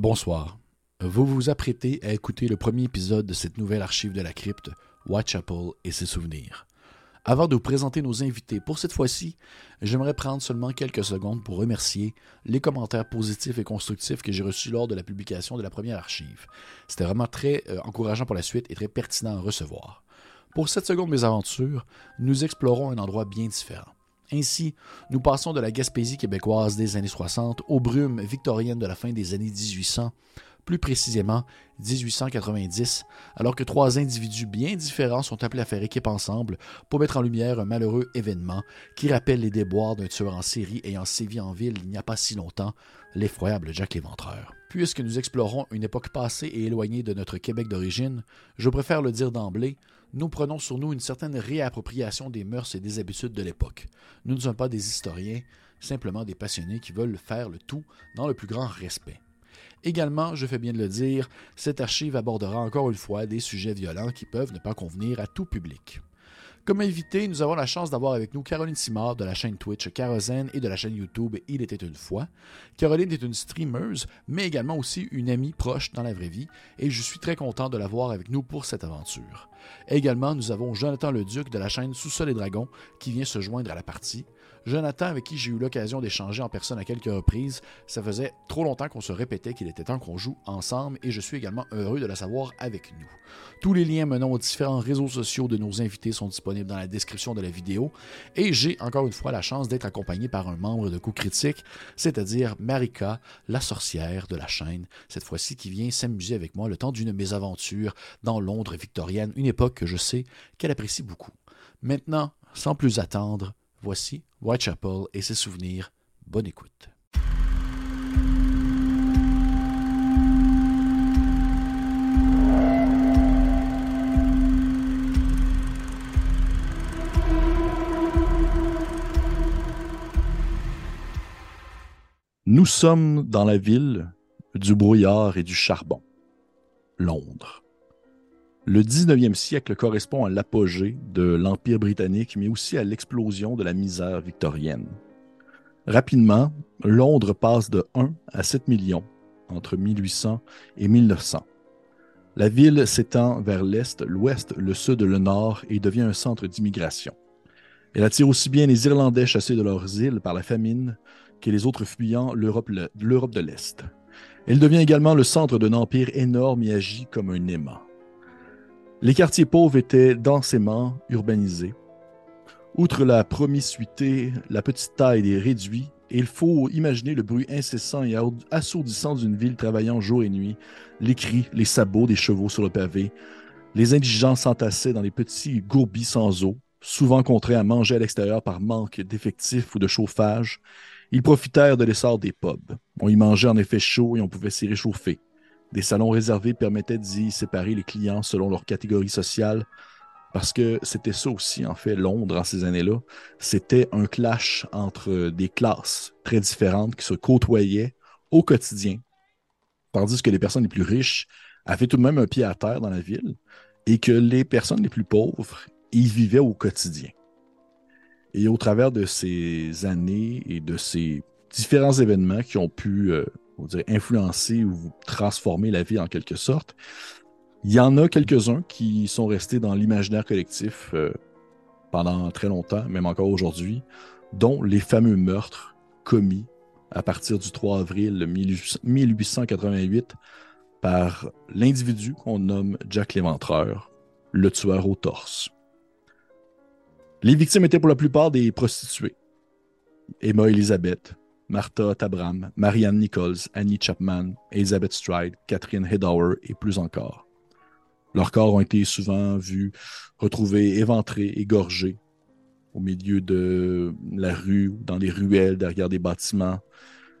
Bonsoir. Vous vous apprêtez à écouter le premier épisode de cette nouvelle archive de la crypte, Whitechapel et ses souvenirs. Avant de vous présenter nos invités pour cette fois-ci, j'aimerais prendre seulement quelques secondes pour remercier les commentaires positifs et constructifs que j'ai reçus lors de la publication de la première archive. C'était vraiment très euh, encourageant pour la suite et très pertinent à recevoir. Pour cette seconde mésaventures, nous explorons un endroit bien différent. Ainsi, nous passons de la Gaspésie québécoise des années 60 aux brumes victoriennes de la fin des années 1800 plus précisément 1890, alors que trois individus bien différents sont appelés à faire équipe ensemble pour mettre en lumière un malheureux événement qui rappelle les déboires d'un tueur en série ayant sévi en ville il n'y a pas si longtemps, l'effroyable Jack l'Éventreur. Puisque nous explorons une époque passée et éloignée de notre Québec d'origine, je préfère le dire d'emblée, nous prenons sur nous une certaine réappropriation des mœurs et des habitudes de l'époque. Nous ne sommes pas des historiens, simplement des passionnés qui veulent faire le tout dans le plus grand respect. Également, je fais bien de le dire, cette archive abordera encore une fois des sujets violents qui peuvent ne pas convenir à tout public. Comme invité, nous avons la chance d'avoir avec nous Caroline Simard de la chaîne Twitch Kérosène et de la chaîne YouTube Il était une fois. Caroline est une streameuse, mais également aussi une amie proche dans la vraie vie, et je suis très content de l'avoir avec nous pour cette aventure. Également, nous avons Jonathan Leduc de la chaîne Sous-Sol et Dragons qui vient se joindre à la partie. Jonathan, avec qui j'ai eu l'occasion d'échanger en personne à quelques reprises, ça faisait trop longtemps qu'on se répétait qu'il était temps qu'on joue ensemble et je suis également heureux de la savoir avec nous. Tous les liens menant aux différents réseaux sociaux de nos invités sont disponibles dans la description de la vidéo et j'ai encore une fois la chance d'être accompagné par un membre de Coup Critique, c'est-à-dire Marika, la sorcière de la chaîne, cette fois-ci qui vient s'amuser avec moi le temps d'une mésaventure dans Londres victorienne, une époque que je sais qu'elle apprécie beaucoup. Maintenant, sans plus attendre, Voici Whitechapel et ses souvenirs. Bonne écoute. Nous sommes dans la ville du brouillard et du charbon, Londres. Le 19e siècle correspond à l'apogée de l'Empire britannique, mais aussi à l'explosion de la misère victorienne. Rapidement, Londres passe de 1 à 7 millions entre 1800 et 1900. La ville s'étend vers l'est, l'ouest, le sud, le nord et devient un centre d'immigration. Elle attire aussi bien les Irlandais chassés de leurs îles par la famine que les autres fuyant l'Europe de l'Est. Elle devient également le centre d'un empire énorme et agit comme un aimant. Les quartiers pauvres étaient densément urbanisés. Outre la promiscuité, la petite taille des réduits, il faut imaginer le bruit incessant et assourdissant d'une ville travaillant jour et nuit, les cris, les sabots des chevaux sur le pavé. Les indigents s'entassaient dans les petits gourbis sans eau, souvent contraints à manger à l'extérieur par manque d'effectifs ou de chauffage. Ils profitèrent de l'essor des pubs. On y mangeait en effet chaud et on pouvait s'y réchauffer. Des salons réservés permettaient d'y séparer les clients selon leur catégorie sociale, parce que c'était ça aussi, en fait, Londres en ces années-là. C'était un clash entre des classes très différentes qui se côtoyaient au quotidien, tandis que les personnes les plus riches avaient tout de même un pied à terre dans la ville et que les personnes les plus pauvres y vivaient au quotidien. Et au travers de ces années et de ces différents événements qui ont pu euh, on dirait, influencer ou transformer la vie en quelque sorte. Il y en a quelques-uns qui sont restés dans l'imaginaire collectif euh, pendant très longtemps, même encore aujourd'hui, dont les fameux meurtres commis à partir du 3 avril 1888 par l'individu qu'on nomme Jack l'Éventreur, le tueur au torse. Les victimes étaient pour la plupart des prostituées. Emma Elizabeth, Martha Tabram, Marianne Nichols, Annie Chapman, Elizabeth Stride, Catherine Hedauer et plus encore. Leurs corps ont été souvent vus retrouvés éventrés, égorgés au milieu de la rue, dans les ruelles, derrière des bâtiments,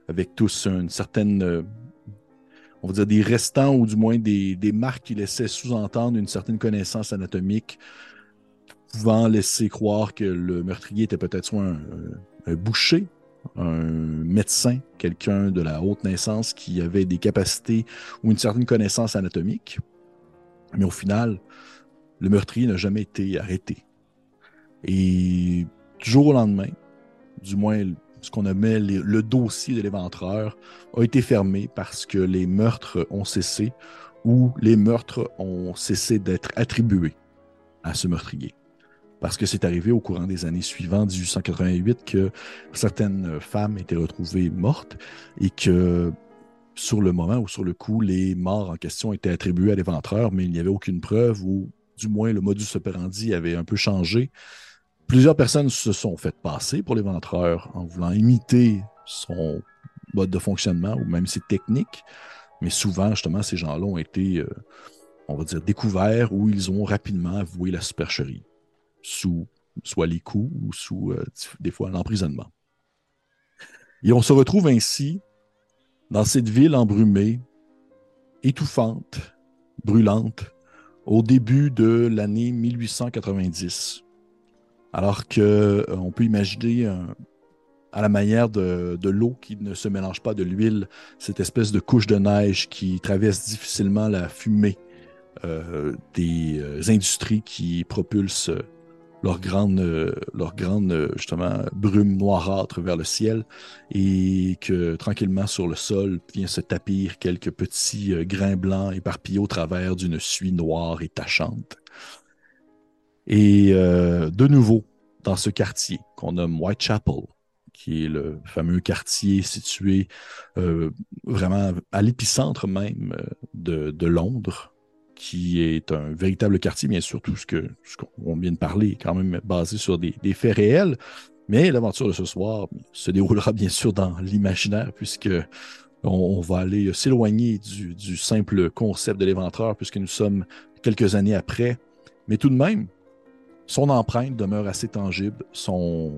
avec tous une certaine, euh, on va dire des restants ou du moins des, marques qui laissaient sous-entendre une certaine connaissance anatomique, pouvant laisser croire que le meurtrier était peut-être soit un boucher un médecin, quelqu'un de la haute naissance qui avait des capacités ou une certaine connaissance anatomique. Mais au final, le meurtrier n'a jamais été arrêté. Et toujours au lendemain, du moins ce qu'on nommait le dossier de l'éventreur, a été fermé parce que les meurtres ont cessé ou les meurtres ont cessé d'être attribués à ce meurtrier. Parce que c'est arrivé au courant des années suivantes, 1888, que certaines femmes étaient retrouvées mortes et que sur le moment ou sur le coup, les morts en question étaient attribués à l'éventreur, mais il n'y avait aucune preuve ou du moins le modus operandi avait un peu changé. Plusieurs personnes se sont faites passer pour l'éventreur en voulant imiter son mode de fonctionnement ou même ses techniques, mais souvent, justement, ces gens-là ont été, euh, on va dire, découverts ou ils ont rapidement avoué la supercherie sous soit les coups ou sous euh, des fois l'emprisonnement. Et on se retrouve ainsi dans cette ville embrumée, étouffante, brûlante, au début de l'année 1890. Alors que euh, on peut imaginer à la manière de, l'eau qui ne se mélange pas de l'huile, cette espèce de couche de neige qui traverse difficilement la fumée euh, des euh, industries qui propulsent leur grande, leur grande justement brume noirâtre vers le ciel et que tranquillement sur le sol vient se tapir quelques petits grains blancs éparpillés au travers d'une suie noire et tachante. Et de nouveau, dans ce quartier qu'on nomme Whitechapel, qui est le fameux quartier situé euh, vraiment à l'épicentre même euh, de, Londres, qui est un véritable quartier, bien sûr, tout ce qu'on vient de parler est quand même basé sur des, faits réels. Mais l'aventure de ce soir se déroulera bien sûr dans l'imaginaire, puisque on, va aller s'éloigner du, simple concept de l'éventreur, puisque nous sommes quelques années après. Mais tout de même, son empreinte demeure assez tangible, son,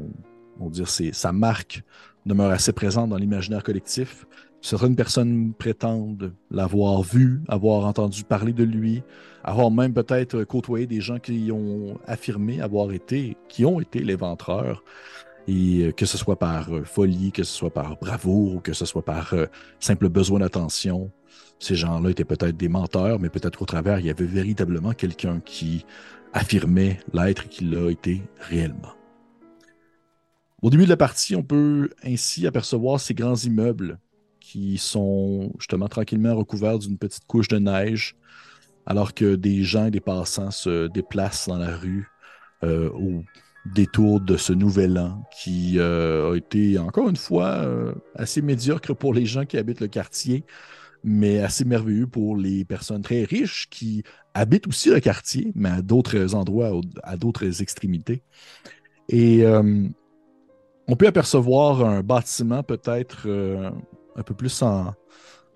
on sa marque demeure assez présente dans l'imaginaire collectif. Certaines personnes prétendent l'avoir vu, avoir entendu parler de lui, avoir même peut-être côtoyé des gens qui ont affirmé avoir été, qui ont été l'éventreur, et euh, que ce soit par euh, folie, que ce soit par bravoure, ou que ce soit par euh, simple besoin d'attention. Ces gens-là étaient peut-être des menteurs, mais peut-être qu'au travers, il y avait véritablement quelqu'un qui affirmait l'être qu'il a été réellement. Au début de la partie, on peut ainsi apercevoir ces grands immeubles qui sont justement tranquillement recouverts d'une petite couche de neige, alors que des gens et des passants se déplacent dans la rue euh, au détour de ce nouvel an qui euh, a été, encore une fois, euh, assez médiocre pour les gens qui habitent le quartier, mais assez merveilleux pour les personnes très riches qui habitent aussi le quartier, mais à d'autres endroits, à d'autres extrémités. Et on peut apercevoir un bâtiment peut-être un peu plus en,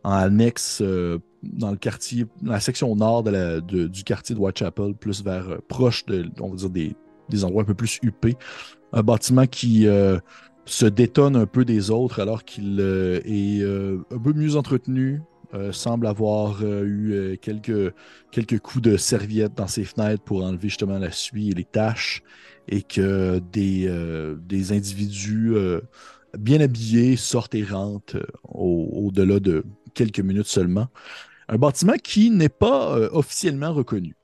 annexe euh, dans le quartier, dans la section nord du quartier de Whitechapel, plus vers proche de, on va dire, des, des, endroits un peu plus huppés. Un bâtiment qui se détonne un peu des autres alors qu'il est un peu mieux entretenu, euh, semble avoir euh, eu euh, quelques, quelques coups de serviette dans ses fenêtres pour enlever justement la suie et les taches, et que des, des individus bien habillés sortent et rentrent au-delà de quelques minutes seulement. Un bâtiment qui n'est pas officiellement reconnu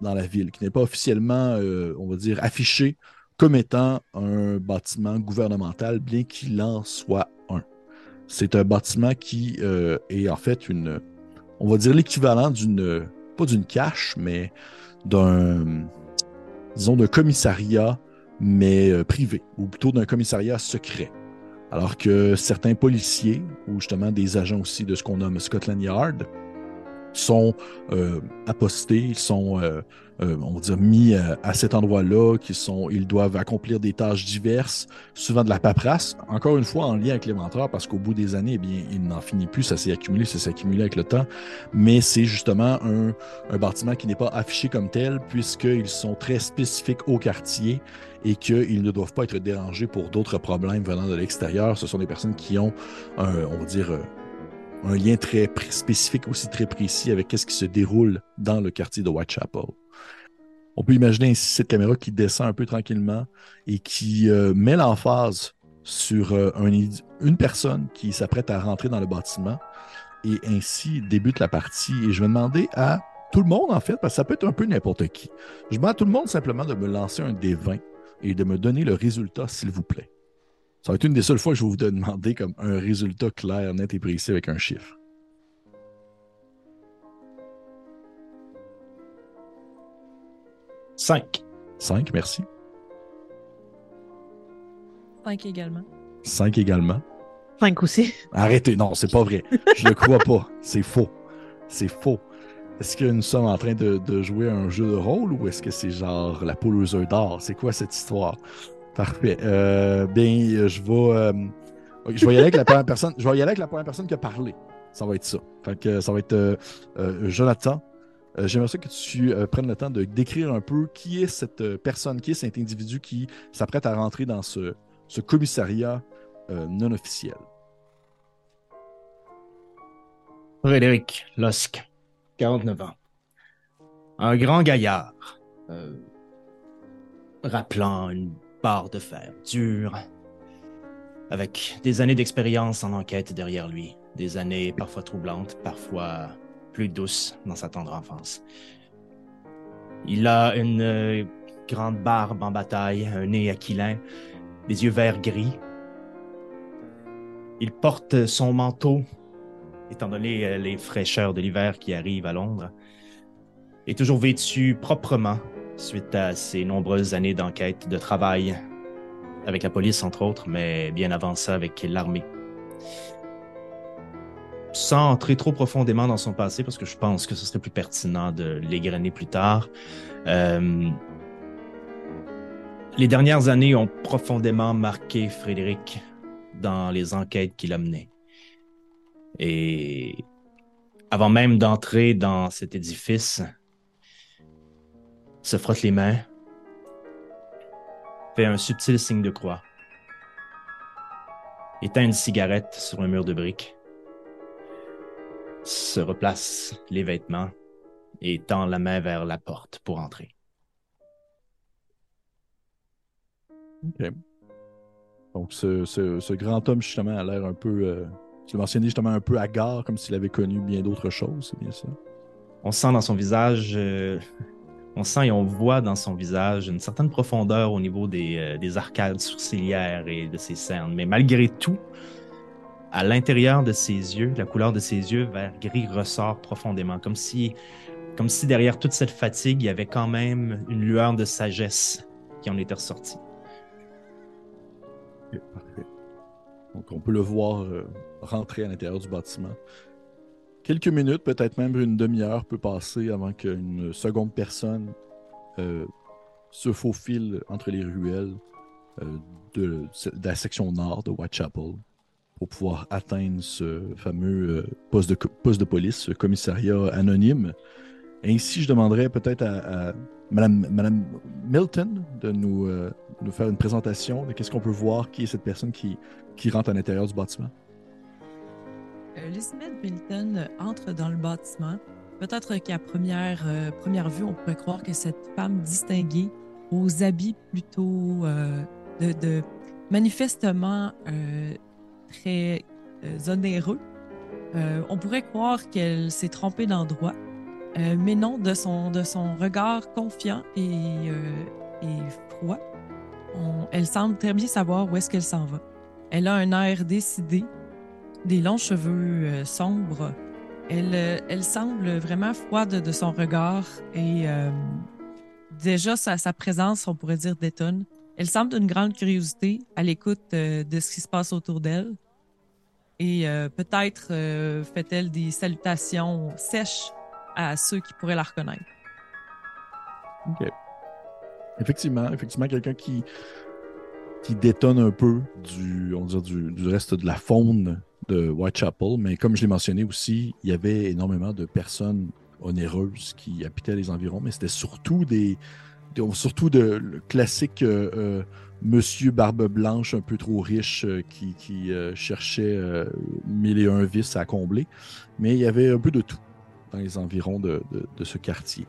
dans la ville, qui n'est pas officiellement, on va dire, affiché comme étant un bâtiment gouvernemental, bien qu'il en soit c'est un bâtiment qui euh, est en fait une, on va dire l'équivalent d'une, pas d'une cache, mais d'un, disons, d'un commissariat, mais euh, privé, ou plutôt d'un commissariat secret. Alors que certains policiers, ou justement des agents aussi de ce qu'on nomme Scotland Yard, sont euh, apostés, ils sont, euh, on va mis à cet endroit-là, qui ils doivent accomplir des tâches diverses, souvent de la paperasse, encore une fois en lien avec les menteurs, parce qu'au bout des années, eh bien, il n'en finit plus, ça s'est accumulé, ça s'est accumulé avec le temps, mais c'est justement un, un, bâtiment qui n'est pas affiché comme tel, puisqu'ils sont très spécifiques au quartier et qu'ils ne doivent pas être dérangés pour d'autres problèmes venant de l'extérieur. Ce sont des personnes qui ont, on va dire, un lien très spécifique, aussi très précis avec ce qui se déroule dans le quartier de Whitechapel. On peut imaginer ainsi cette caméra qui descend un peu tranquillement et qui euh, met l'emphase sur euh, une personne qui s'apprête à rentrer dans le bâtiment et ainsi débute la partie. Et je vais demander à tout le monde, en fait, parce que ça peut être un peu n'importe qui. Je demande à tout le monde simplement de me lancer un D20 et de me donner le résultat, s'il vous plaît. Ça va être une des seules fois que je vais vous demander comme un résultat clair, net et précis avec un chiffre. Cinq. Cinq, merci. Cinq également. Cinq également. Cinq aussi. Arrêtez, non, c'est pas vrai. Je le crois pas. C'est faux. C'est faux. Est-ce que nous sommes en train de, jouer un jeu de rôle ou est-ce que c'est genre la poule aux œufs d'or? C'est quoi cette histoire? Parfait. Euh, bien, je vais, euh, je y aller avec la première personne. Je vais y aller avec la première personne qui a parlé. Ça va être ça. Fait que ça va être euh, Jonathan. J'aimerais que tu prennes le temps de décrire un peu qui est cette personne, qui est cet individu qui s'apprête à rentrer dans ce, ce commissariat non officiel. Frédéric Losque, 49 ans. Un grand gaillard, rappelant une barre de fer dur, avec des années d'expérience en enquête derrière lui, des années parfois troublantes, parfois plus douces dans sa tendre enfance. Il a une euh, grande barbe en bataille, un nez aquilin, des yeux verts gris. Il porte son manteau, étant donné euh, les fraîcheurs de l'hiver qui arrivent à Londres, est toujours vêtu proprement suite à ses nombreuses années d'enquête, de travail avec la police, entre autres, mais bien avant ça avec l'armée. Sans entrer trop profondément dans son passé, parce que je pense que ce serait plus pertinent de l'égrener plus tard, euh, les dernières années ont profondément marqué Frédéric dans les enquêtes qu'il a menées. Et avant même d'entrer dans cet édifice, se frotte les mains, fait un subtil signe de croix, éteint une cigarette sur un mur de briques, se replace les vêtements et tend la main vers la porte pour entrer. Donc, ce, grand homme, justement, a l'air un peu. Euh, tu l'as mentionné justement un peu hagard, comme s'il avait connu bien d'autres choses, c'est bien ça? On sent dans son visage euh, on sent et on voit dans son visage une certaine profondeur au niveau euh, des, arcades sourcilières et de ses cernes. Mais malgré tout, à l'intérieur de ses yeux, la couleur de ses yeux vert gris ressort profondément, comme si, comme si derrière toute cette fatigue, il y avait quand même une lueur de sagesse qui en était ressortie. Parfait. Donc on peut le voir euh, rentrer à l'intérieur du bâtiment. Quelques minutes, peut-être même une demi-heure peut passer avant qu'une seconde personne euh, se faufile entre les ruelles euh, de, la section nord de Whitechapel pour pouvoir atteindre ce fameux euh, poste, de, police, ce commissariat anonyme. Ainsi, je demanderais peut-être à, Madame, Madame, Milton de nous, nous faire une présentation de qu'est-ce qu'on peut voir, qui est cette personne qui, qui rentre à l'intérieur du bâtiment. Elizabeth Milton entre dans le bâtiment. Peut-être qu'à première, euh, première vue, on pourrait croire que cette femme distinguée, aux habits plutôt euh, de, manifestement euh, très onéreux, on pourrait croire qu'elle s'est trompée d'endroit. mais non, de son, de son regard confiant et, et froid, elle semble très bien savoir où est-ce qu'elle s'en va. Elle a un air décidé, des longs cheveux euh, sombres. Elle, euh, elle semble vraiment froide de son regard et euh, déjà sa, présence, on pourrait dire, détonne. Elle semble d'une grande curiosité à l'écoute de ce qui se passe autour d'elle. Et peut-être fait-elle des salutations sèches à ceux qui pourraient la reconnaître. OK. Effectivement, effectivement, quelqu'un qui, qui détonne un peu du, on dire, du, reste de la faune Whitechapel, mais comme je l'ai mentionné aussi, il y avait énormément de personnes onéreuses qui habitaient les environs, mais c'était surtout des, surtout de classiques euh, euh, monsieur barbe blanche un peu trop riche euh, qui, cherchait mille et un vices à combler, mais il y avait un peu de tout dans les environs de, ce quartier.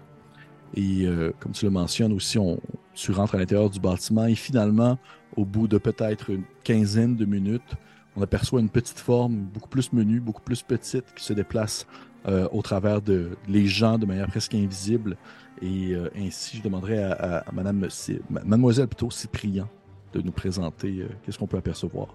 Et comme tu le mentionnes aussi, on, tu rentres à l'intérieur du bâtiment et finalement, au bout de peut-être une quinzaine de minutes, on aperçoit une petite forme beaucoup plus menue, beaucoup plus petite, qui se déplace euh, au travers de les gens de manière presque invisible. Et euh, ainsi, je demanderais à, Madame, Mademoiselle plutôt Cyprien de nous présenter qu'est-ce qu'on peut apercevoir.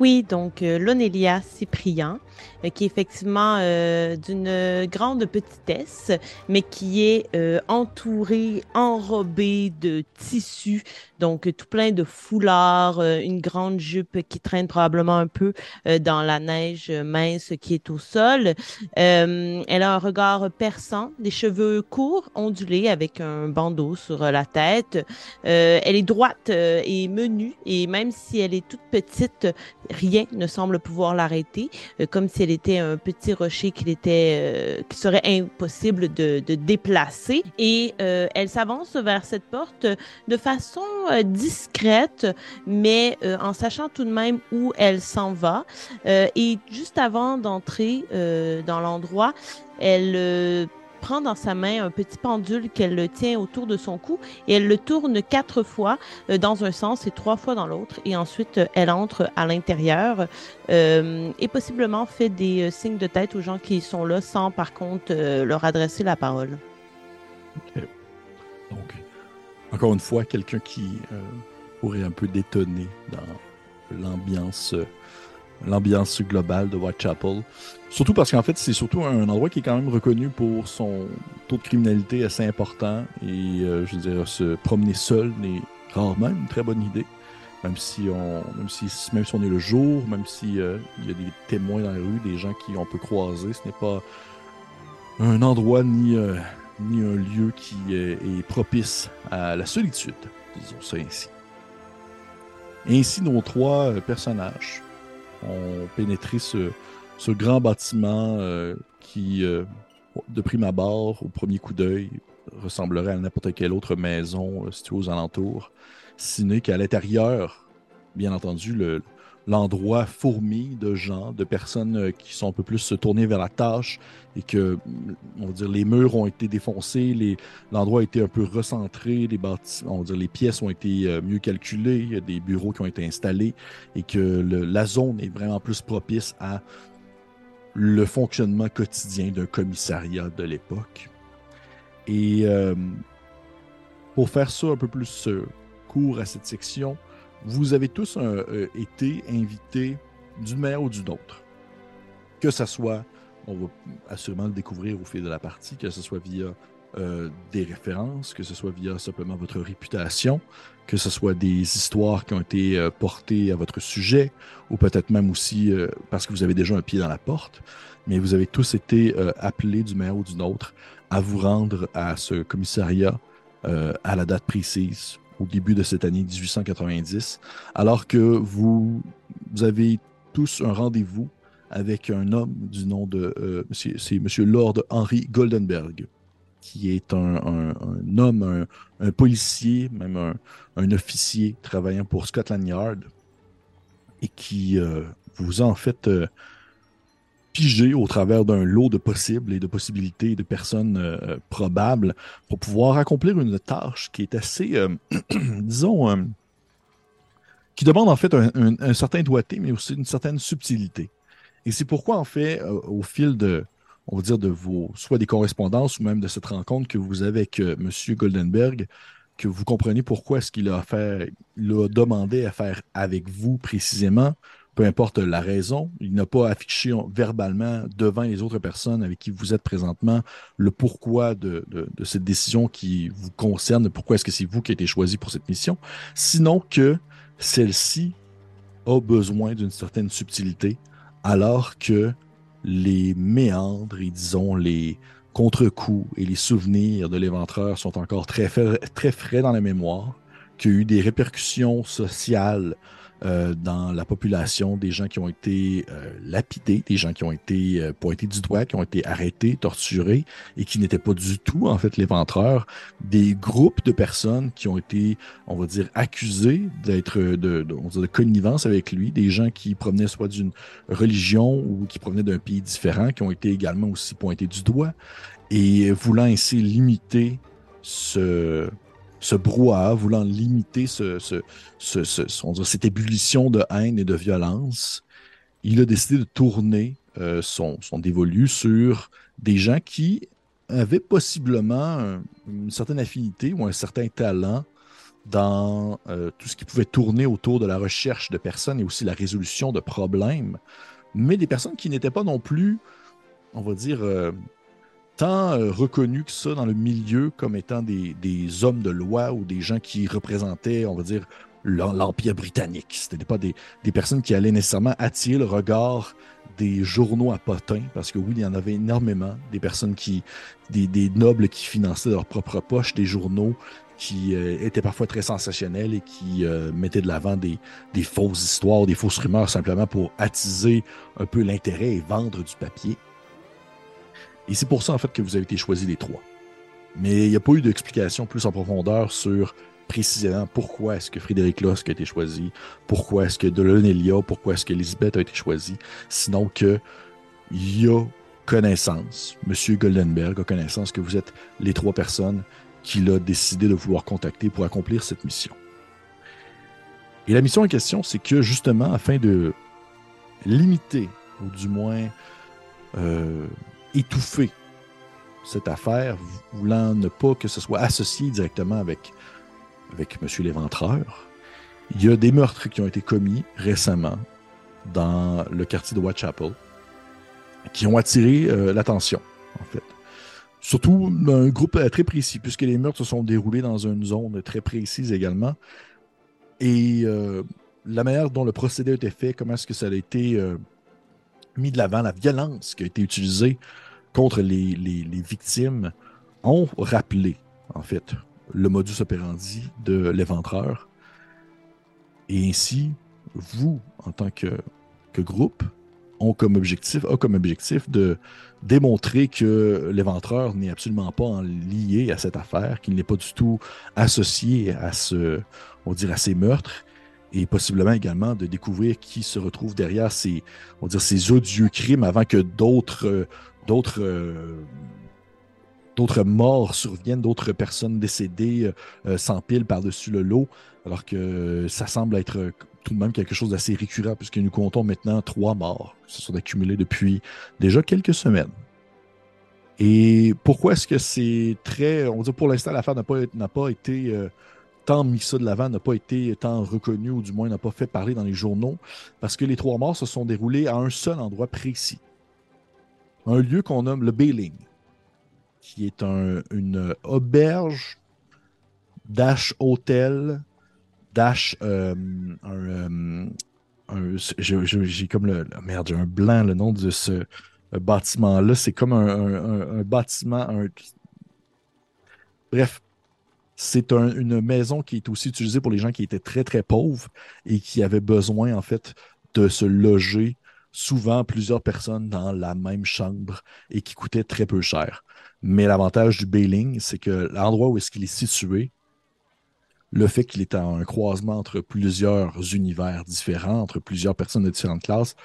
Oui, donc euh, l'Onélia cyprien, euh, qui est effectivement euh, d'une grande petitesse, mais qui est entourée, enrobée de tissus, donc tout plein de foulards, une grande jupe qui traîne probablement un peu dans la neige mince qui est au sol. elle a un regard perçant, des cheveux courts, ondulés, avec un bandeau sur la tête. elle est droite et menue, et même si elle est toute petite, rien ne semble pouvoir l'arrêter, euh, comme si elle était un petit rocher qu'il était, euh, qui serait impossible de, déplacer. Et euh, elle s'avance vers cette porte de façon discrète, mais en sachant tout de même où elle s'en va. et juste avant d'entrer dans l'endroit, elle prend dans sa main un petit pendule qu'elle tient autour de son cou et elle le tourne quatre fois euh, dans un sens et trois fois dans l'autre. Et ensuite, euh, elle entre à l'intérieur euh, et possiblement fait des signes de tête aux gens qui sont là sans par contre leur adresser la parole. Donc, encore une fois, quelqu'un qui pourrait un peu détonner dans l'ambiance l'ambiance globale de Whitechapel. Surtout parce qu'en fait, c'est surtout un endroit qui est quand même reconnu pour son taux de criminalité assez important. Et euh, je veux dire, se promener seul n'est rarement une très bonne idée. Même si on, même si, même si on est le jour, même s'il euh, il y a des témoins dans la rue, des gens qui on peut croiser, ce n'est pas un endroit ni, euh, ni un lieu qui est, est propice à la solitude, disons ça ainsi. Ainsi, nos trois personnages ont pénétré ce, grand bâtiment euh, qui, euh, de prime abord, au premier coup d'œil, ressemblerait à n'importe quelle autre maison euh, située aux alentours, si n'est qu'à l'intérieur, bien entendu, le, l'endroit fourmi de gens, de personnes qui sont un peu plus tournées vers la tâche et que, on va dire, les murs ont été défoncés, l'endroit a été un peu recentré, les on va dire, les pièces ont été mieux calculées, des bureaux qui ont été installés et que la zone est vraiment plus propice à le fonctionnement quotidien d'un commissariat de l'époque. Et euh, pour faire ça un peu plus court à cette section, vous avez tous euh, euh, été invités d'une manière ou d'une autre. Que ce soit, on va assurément le découvrir au fil de la partie, que ce soit via euh, des références, que ce soit via simplement votre réputation, que ce soit des histoires qui ont été portées à votre sujet, ou peut-être même aussi parce que vous avez déjà un pied dans la porte, mais vous avez tous été appelés d'une manière ou d'une autre à vous rendre à ce commissariat à la date précise au début de cette année 1890, alors que vous, avez tous un rendez-vous avec un homme du nom de... Euh, c'est M. Lord Henry Goldenberg, qui est un, homme, un, policier, même un, officier travaillant pour Scotland Yard, et qui euh, vous a en fait euh, pigé au travers d'un lot de possibles et de possibilités de personnes euh, probables pour pouvoir accomplir une tâche qui est assez, disons, qui demande en fait un, certain doigté, mais aussi une certaine subtilité. Et c'est pourquoi, en fait, au fil de, on va dire, de vos, soit des correspondances ou même de cette rencontre que vous avez avec M. Goldenberg, que vous comprenez pourquoi est-ce qu'il a fait, demandé à faire avec vous précisément, peu importe la raison, il n'a pas affiché verbalement devant les autres personnes avec qui vous êtes présentement le pourquoi de, cette décision qui vous concerne, pourquoi est-ce que c'est vous qui avez été choisi pour cette mission, sinon que celle-ci a besoin d'une certaine subtilité, alors que les méandres et disons les contre-coups et les souvenirs de l'éventreur sont encore très, très frais dans la mémoire, qu'il y a eu des répercussions sociales euh, dans la population des gens qui ont été euh, lapidés, des gens qui ont été euh, pointés du doigt, qui ont été arrêtés, torturés et qui n'étaient pas du tout en fait l'éventreur, des groupes de personnes qui ont été, on va dire, accusés d'être de, de, de connivence avec lui, des gens qui provenaient soit d'une religion ou qui provenaient d'un pays différent, qui ont été également aussi pointés du doigt. Et voulant ainsi limiter ce ce brouhaha, voulant limiter ce, ce, ce, cette ébullition de haine et de violence, il a décidé de tourner euh, son, son dévolu sur des gens qui avaient possiblement une certaine affinité ou un certain talent dans euh, tout ce qui pouvait tourner autour de la recherche de personnes et aussi la résolution de problèmes, mais des personnes qui n'étaient pas non plus, on va dire, euh, tant euh, reconnues que ça dans le milieu comme étant des, hommes de loi ou des gens qui représentaient, on va dire, l'Empire britannique. Ce n'étaient pas des, personnes qui allaient nécessairement attirer le regard des journaux à potins, parce que oui, il y en avait énormément, des personnes qui, des, nobles qui finançaient leur propre poche, des journaux qui euh, étaient parfois très sensationnels et qui euh, mettaient de l'avant des, fausses histoires, des fausses rumeurs simplement pour attiser un peu l'intérêt et vendre du papier. Et c'est pour ça en fait que vous avez été choisi les trois. Mais il n'y a pas eu d'explication plus en profondeur sur précisément pourquoi est-ce que Frédéric Losque a été choisi, pourquoi est-ce que Dolonelia, pourquoi est-ce que Elisabeth a été choisie, sinon que il y a connaissance, Monsieur Goldenberg a connaissance que vous êtes les trois personnes qu'il a décidé de vouloir contacter pour accomplir cette mission. Et la mission en question, c'est que justement, afin de limiter, ou du moins euh, étouffer cette affaire, voulant ne pas que ce soit associé directement avec, avec M. l'Éventreur, il y a des meurtres qui ont été commis récemment dans le quartier de Whitechapel qui ont attiré euh, l'attention, en fait. Surtout un groupe très précis, puisque les meurtres se sont déroulés dans une zone très précise également. Et euh, la manière dont le procédé a été fait, comment est-ce que ça a été euh, mis de l'avant, la violence qui a été utilisée contre les, les, victimes, ont rappelé, en fait, le modus operandi de l'éventreur. Et ainsi, vous, en tant que, que groupe, ont comme objectif, a comme objectif de démontrer que l'éventreur n'est absolument pas lié à cette affaire, qu'il n'est pas du tout associé à ce, on à ces meurtres, et possiblement également de découvrir qui se retrouve derrière ces, on ces odieux crimes avant que d'autres, d'autres, d'autres morts surviennent, d'autres personnes décédées euh, s'empilent par-dessus le lot, alors que ça semble être tout de même quelque chose d'assez récurrent, puisque nous comptons maintenant trois morts qui se sont accumulés depuis déjà quelques semaines. Et pourquoi est-ce que c'est très. On va dire pour l'instant, l'affaire n'a pas, pas été euh, tant mis ça de l'avant, n'a pas été tant reconnue, ou du moins n'a pas fait parler dans les journaux, parce que les trois morts se sont déroulés à un seul endroit précis. Un lieu qu'on nomme le Bailing, qui est un, une auberge dash hôtel Dash, euh, un, euh, j'ai comme le, merde, un blanc le nom de ce bâtiment-là. C'est comme un, bâtiment. Bref, c'est une maison qui est aussi utilisée pour les gens qui étaient très très pauvres et qui avaient besoin en fait de se loger souvent plusieurs personnes dans la même chambre et qui coûtait très peu cher. Mais l'avantage du Bailing, c'est que l'endroit où est-ce qu'il est situé, le fait qu'il est un croisement entre plusieurs univers différents, entre plusieurs personnes de différentes classes,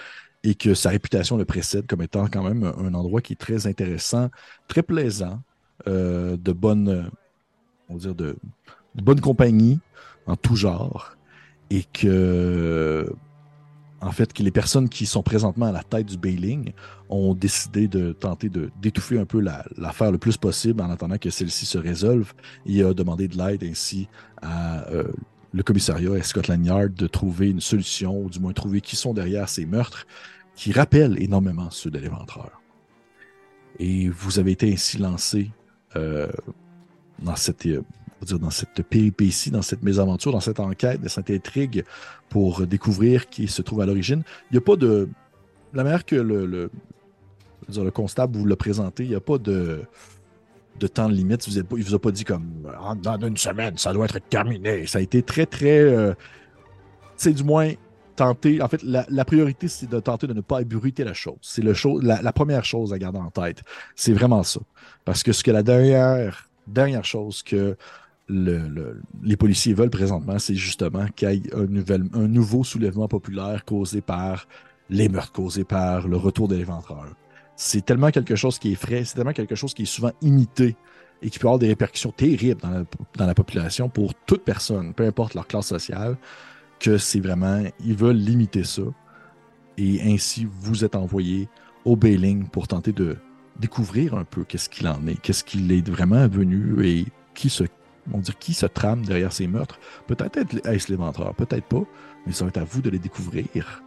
et que sa réputation le précède comme étant quand même un endroit qui est très intéressant, très plaisant, euh, de bonne, on va dire de, bonne compagnie en tout genre, et que en fait, que les personnes qui sont présentement à la tête du bailing ont décidé de tenter de d'étouffer un peu l'affaire le plus possible en attendant que celle-ci se résolve et a demandé de l'aide ainsi à euh, le commissariat et Scotland Yard de trouver une solution, ou du moins trouver qui sont derrière ces meurtres qui rappellent énormément ceux de l'éventreur. Et vous avez été ainsi lancé euh, dans cette euh, dire, dans cette péripétie, dans cette mésaventure, dans cette enquête, dans cette intrigue pour découvrir qui se trouve à l'origine. Il n'y a pas de. La manière que le, le, le constable vous l'a présenté, il n'y a pas de, de temps limite. il ne vous a pas dit comme dans une semaine, ça doit être terminé. Ça a été très, très. c'est euh, du moins tenter. En fait, la, priorité, c'est de tenter de ne pas ébruiter la chose. C'est la, la, première chose à garder en tête. C'est vraiment ça. Parce que ce que la dernière, dernière chose que le, les policiers veulent présentement, c'est justement qu'il y ait un, nouveau soulèvement populaire causé par les meurtres causés par le retour de l'éventreur. C'est tellement quelque chose qui est frais, c'est tellement quelque chose qui est souvent imité et qui peut avoir des répercussions terribles dans la, dans la population pour toute personne, peu importe leur classe sociale, que c'est vraiment, ils veulent limiter ça. Et ainsi, vous êtes envoyé au bailing pour tenter de découvrir un peu qu'est-ce qu'il en est, qu'est-ce qu'il est vraiment venu et qui se On qui se trame derrière ces meurtres. Peut-être est-ce l'éventreur, peut-être pas, mais ça va être à vous de les découvrir.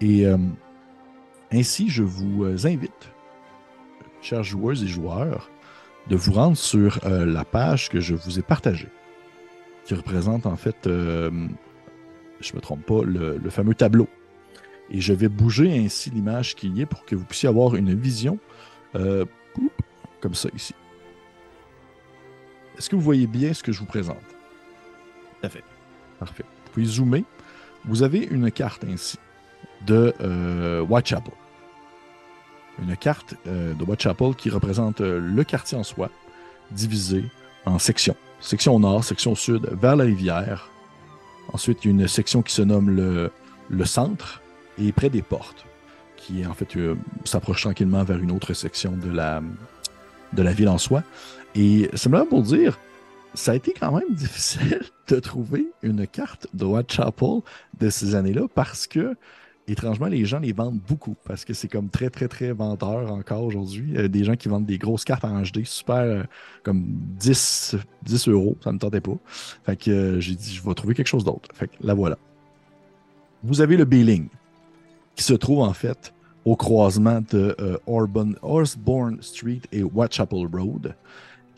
Et euh, ainsi, je vous euh, invite, chers joueuses et joueurs, de vous rendre sur euh, la page que je vous ai partagée, qui représente en fait, je ne me trompe pas, le, fameux tableau. Et je vais bouger ainsi l'image qui y est pour que vous puissiez avoir une vision comme ça ici. Est-ce que vous voyez bien ce que je vous présente? Tout à fait. Parfait. Vous pouvez zoomer. Vous avez une carte ainsi de euh, Whitechapel. Une carte euh, de Whitechapel qui représente euh, le quartier en soi, divisé en sections. Section nord, section sud, vers la rivière. Ensuite, il y a une section qui se nomme le, le centre et près des portes, qui en fait s'approche tranquillement vers une autre section de la, ville en soi. Et simplement pour dire, ça a été quand même difficile de trouver une carte de Whitechapel de ces années-là parce que, étrangement, les gens les vendent beaucoup parce que c'est comme très, très, très vendeur encore aujourd'hui. Euh, des gens qui vendent des grosses cartes en HD, super, euh, comme 10, 10 euros, ça ne me tentait pas. Fait que euh, j'ai dit, je vais trouver quelque chose d'autre. Fait que la voilà. Vous avez le Bailing qui se trouve en fait au croisement de Orban, Osborne Street et Whitechapel Road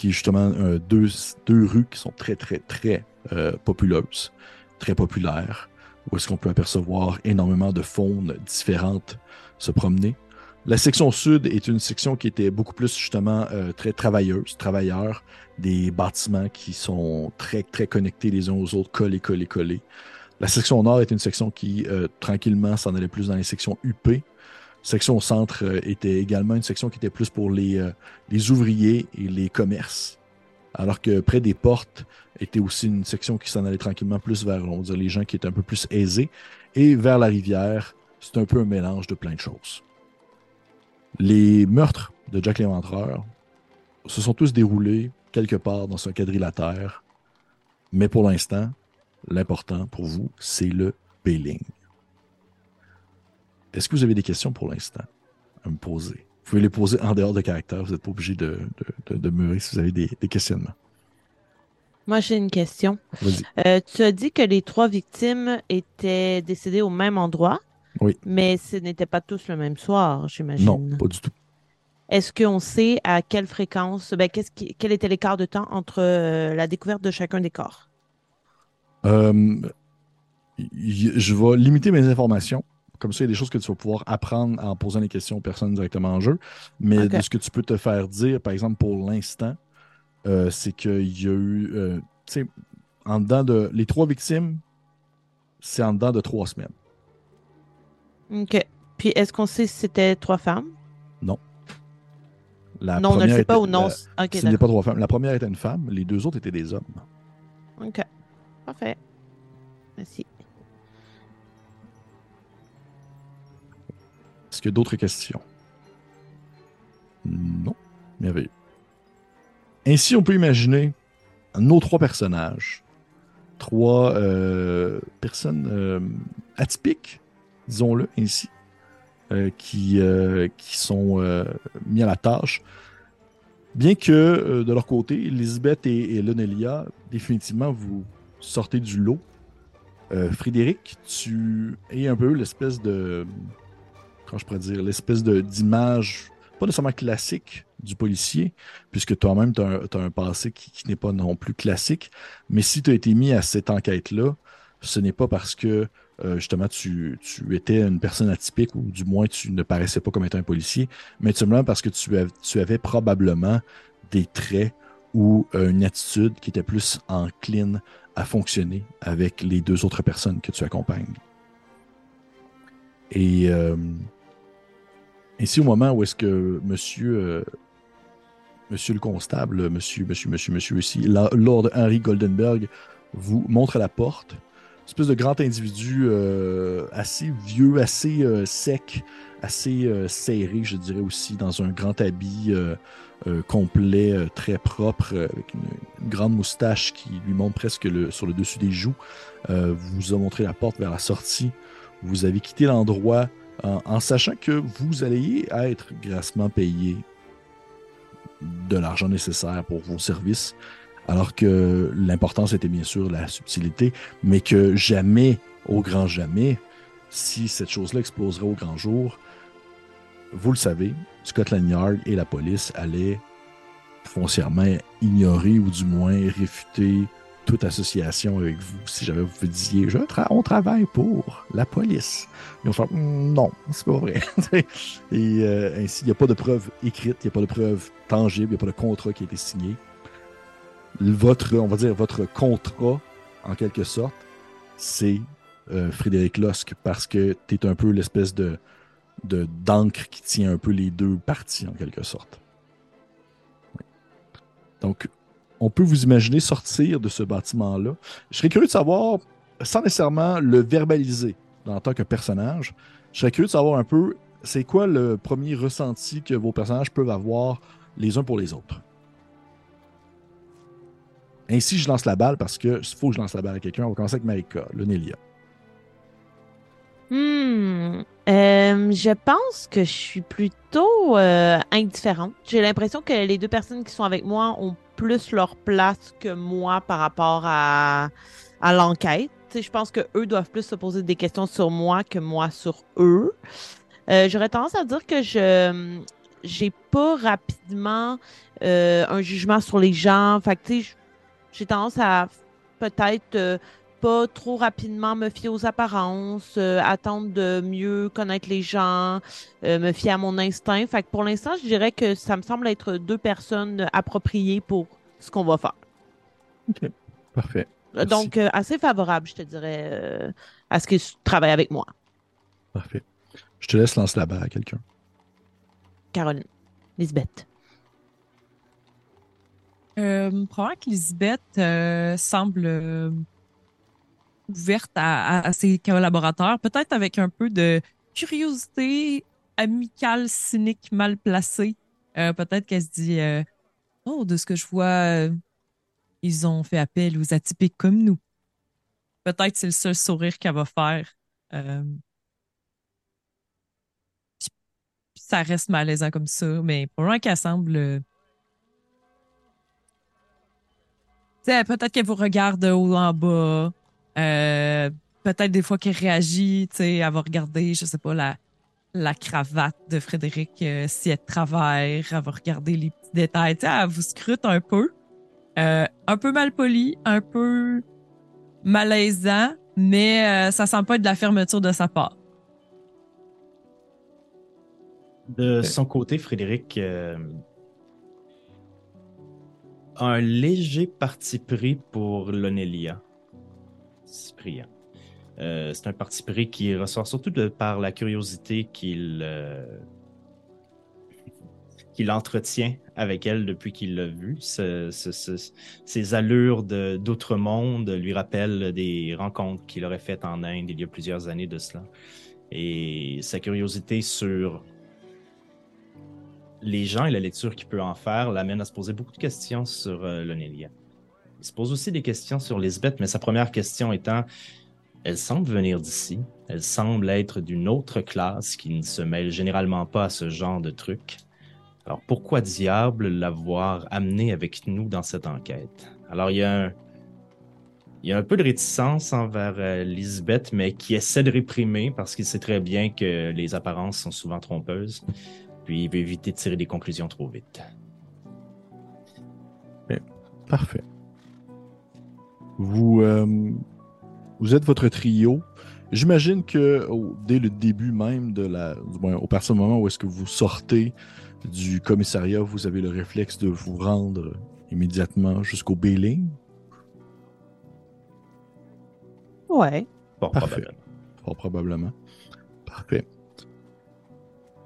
qui est justement euh, deux, deux, rues qui sont très, très, très euh, populeuses, très populaires, où est-ce qu'on peut apercevoir énormément de faunes différentes se promener. La section sud est une section qui était beaucoup plus justement euh, très travailleuse, travailleurs, des bâtiments qui sont très, très connectés les uns aux autres, collés, collés, collés. La section nord est une section qui, tranquillement, s'en allait plus dans les sections UP, section centre euh, était également une section qui était plus pour les, euh, les, ouvriers et les commerces. Alors que près des portes était aussi une section qui s'en allait tranquillement plus vers, on les gens qui étaient un peu plus aisés. Et vers la rivière, c'est un peu un mélange de plein de choses. Les meurtres de Jack l'Éventreur se sont tous déroulés quelque part dans un quadrilatère. Mais pour l'instant, l'important pour vous, c'est le bailing. Est-ce que vous avez des questions pour l'instant à me poser? Vous pouvez les poser en dehors de caractère. Vous n'êtes pas obligé de, de, si vous avez des, questionnements. Moi, j'ai une question. Euh, tu as dit que les trois victimes étaient décédées au même endroit. Oui. Mais ce n'était pas tous le même soir, j'imagine. Non, pas du tout. Est-ce qu'on sait à quelle fréquence, ben, quel était l'écart de temps entre euh, la découverte de chacun des corps? Euh, je vais limiter mes informations comme ça, il y a des choses que tu vas pouvoir apprendre en posant les questions aux personnes directement en jeu. Mais de ce que tu peux te faire dire, par exemple, pour l'instant, euh, c'est qu'il y a eu, euh, tu sais, en dedans de. Les trois victimes, c'est en dedans de trois semaines. OK. Puis est-ce qu'on sait si c'était trois femmes? Non. La non, on ne le sait pas ou non? La, ce n'est pas trois femmes. La première était une femme, les deux autres étaient des hommes. OK. Parfait. Merci. Est-ce qu'il y a d'autres questions? Non. Merveilleux. Ainsi, on peut imaginer nos trois personnages, trois euh, personnes euh, atypiques, disons-le ainsi, euh, qui, qui sont mis à la tâche. Bien que de leur côté, Elisabeth et, et Lonelia, définitivement, vous sortez du lot. Frédéric, tu es un peu l'espèce de je pourrais dire, l'espèce d'image, pas nécessairement classique du policier, puisque toi-même, tu as, un passé qui, n'est pas non plus classique. Mais si tu as été mis à cette enquête-là, ce n'est pas parce que euh, justement tu, étais une personne atypique ou du moins tu ne paraissais pas comme étant un policier, mais simplement parce que tu, avais probablement des traits ou euh, une attitude qui était plus encline à fonctionner avec les deux autres personnes que tu accompagnes. Et euh, au moment où est-ce que monsieur, euh, monsieur le constable, monsieur, monsieur, monsieur, monsieur aussi, Lord Henry Goldenberg, vous montre la porte, espèce de grand individu euh, assez vieux, assez euh, sec, assez serré, je dirais aussi, dans un grand habit complet, très propre, avec une, grande moustache qui lui montre presque sur le dessus des joues, vous a montré la porte vers la sortie. Vous avez quitté l'endroit en, sachant que vous allez être grassement payé de l'argent nécessaire pour vos services alors que l'importance était bien sûr la subtilité, mais que jamais, au grand jamais, si cette chose-là exploserait au grand jour, vous le savez, Scotland Yard et la police allaient foncièrement ignorer ou du moins réfuter toute association avec vous si jamais vous disiez on travaille pour la police. Ils vont faire hmm, non, c'est pas vrai. et euh, ainsi, il n'y a pas de preuve écrite, il n'y a pas de preuve tangible, il n'y a pas de contrat qui a été signé. Votre, on va dire, votre contrat, en quelque sorte, c'est euh, Frédéric Losque parce que tu es un peu l'espèce de d'encre qui tient un peu les deux parties en quelque sorte. Donc, on peut vous imaginer sortir de ce bâtiment-là. Je serais curieux de savoir, sans nécessairement le verbaliser en tant que personnage, je serais curieux de savoir un peu, c'est quoi le premier ressenti que vos personnages peuvent avoir les uns pour les autres? Ainsi, je lance la balle parce que faut que je lance la balle à quelqu'un. On va commencer avec Marika, le Nélia. Hmm. Euh, je pense que je suis plutôt euh, indifférente. J'ai l'impression que les deux personnes qui sont avec moi ont plus leur place que moi par rapport à, l'enquête. Je pense que eux doivent plus se poser des questions sur moi que moi sur eux. Euh, j'aurais tendance à dire que je j'ai pas rapidement un jugement sur les gens. Fait que, j'ai tendance à peut-être pas trop rapidement me fier aux apparences, euh, attendre de mieux connaître les gens, euh, me fier à mon instinct. Fait que pour l'instant, je dirais que ça me semble être deux personnes appropriées pour ce qu'on va faire. OK. Parfait. Euh, donc, assez favorable, je te dirais, à ce que tu travailles avec moi. Parfait. Je te laisse lancer la balle à quelqu'un. Caroline. Lisbeth. Euh, probablement que Lisbeth semble ouverte à, ses collaborateurs, peut-être avec un peu de curiosité amicale, cynique, mal placée. Euh, peut-être qu'elle se dit euh, Oh, de ce que je vois, euh, ils ont fait appel aux atypiques comme nous. Peut-être c'est le seul sourire qu'elle va faire. ça reste malaisant comme ça, mais probablement qu'elle semble. Peut-être qu'elle vous regarde haut en bas. Euh, peut-être des fois qu'elle réagit, tu sais, elle va regarder, je sais pas, la, la cravate de Frédéric euh, si elle travaille, elle va regarder les petits détails, tu sais, elle vous scrute un peu. Euh, un peu mal poli, un peu malaisant, mais ça sent pas être de la fermeture de sa part. De son côté, Frédéric un léger parti pris pour l'Onélia. Cyprien. Euh, c'est un parti pris qui ressort surtout de, par la curiosité qu'il euh, qu'il entretient avec elle depuis qu'il l'a vue. ses allures d'autre monde lui rappellent des rencontres qu'il aurait faites en Inde il y a plusieurs années de cela. Et sa curiosité sur les gens et la lecture qu'il peut en faire l'amène à se poser beaucoup de questions sur euh, l'Onélia. Il se pose aussi des questions sur Lisbeth, mais sa première question étant elle semble venir d'ici, elle semble être d'une autre classe qui ne se mêle généralement pas à ce genre de trucs. Alors pourquoi diable l'avoir amenée avec nous dans cette enquête? Alors il y a un, il y a un peu de réticence envers euh, Lisbeth, mais qui essaie de réprimer parce qu'il sait très bien que les apparences sont souvent trompeuses. Puis il veut éviter de tirer des conclusions trop vite. Parfait. Vous, euh, vous êtes votre trio. J'imagine que dès le début même de la, du moins, au partir du moment où est-ce que vous sortez du commissariat, vous avez le réflexe de vous rendre immédiatement jusqu'au Bailing. Ouais. Fort Parfait. probablement. Parfait.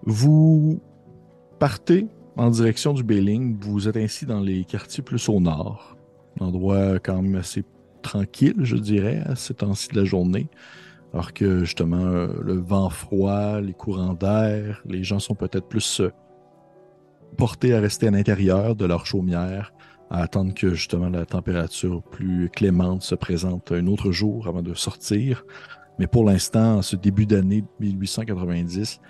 Vous partez en direction du Bailing. Vous êtes ainsi dans les quartiers plus au nord. Un endroit quand même assez tranquille, je dirais, à ce temps-ci de la journée. Alors que justement, le vent froid, les courants d'air, les gens sont peut-être plus euh, portés à rester à l'intérieur de leur chaumière, à attendre que justement la température plus clémente se présente un autre jour avant de sortir. Mais pour l'instant, ce début d'année 1890,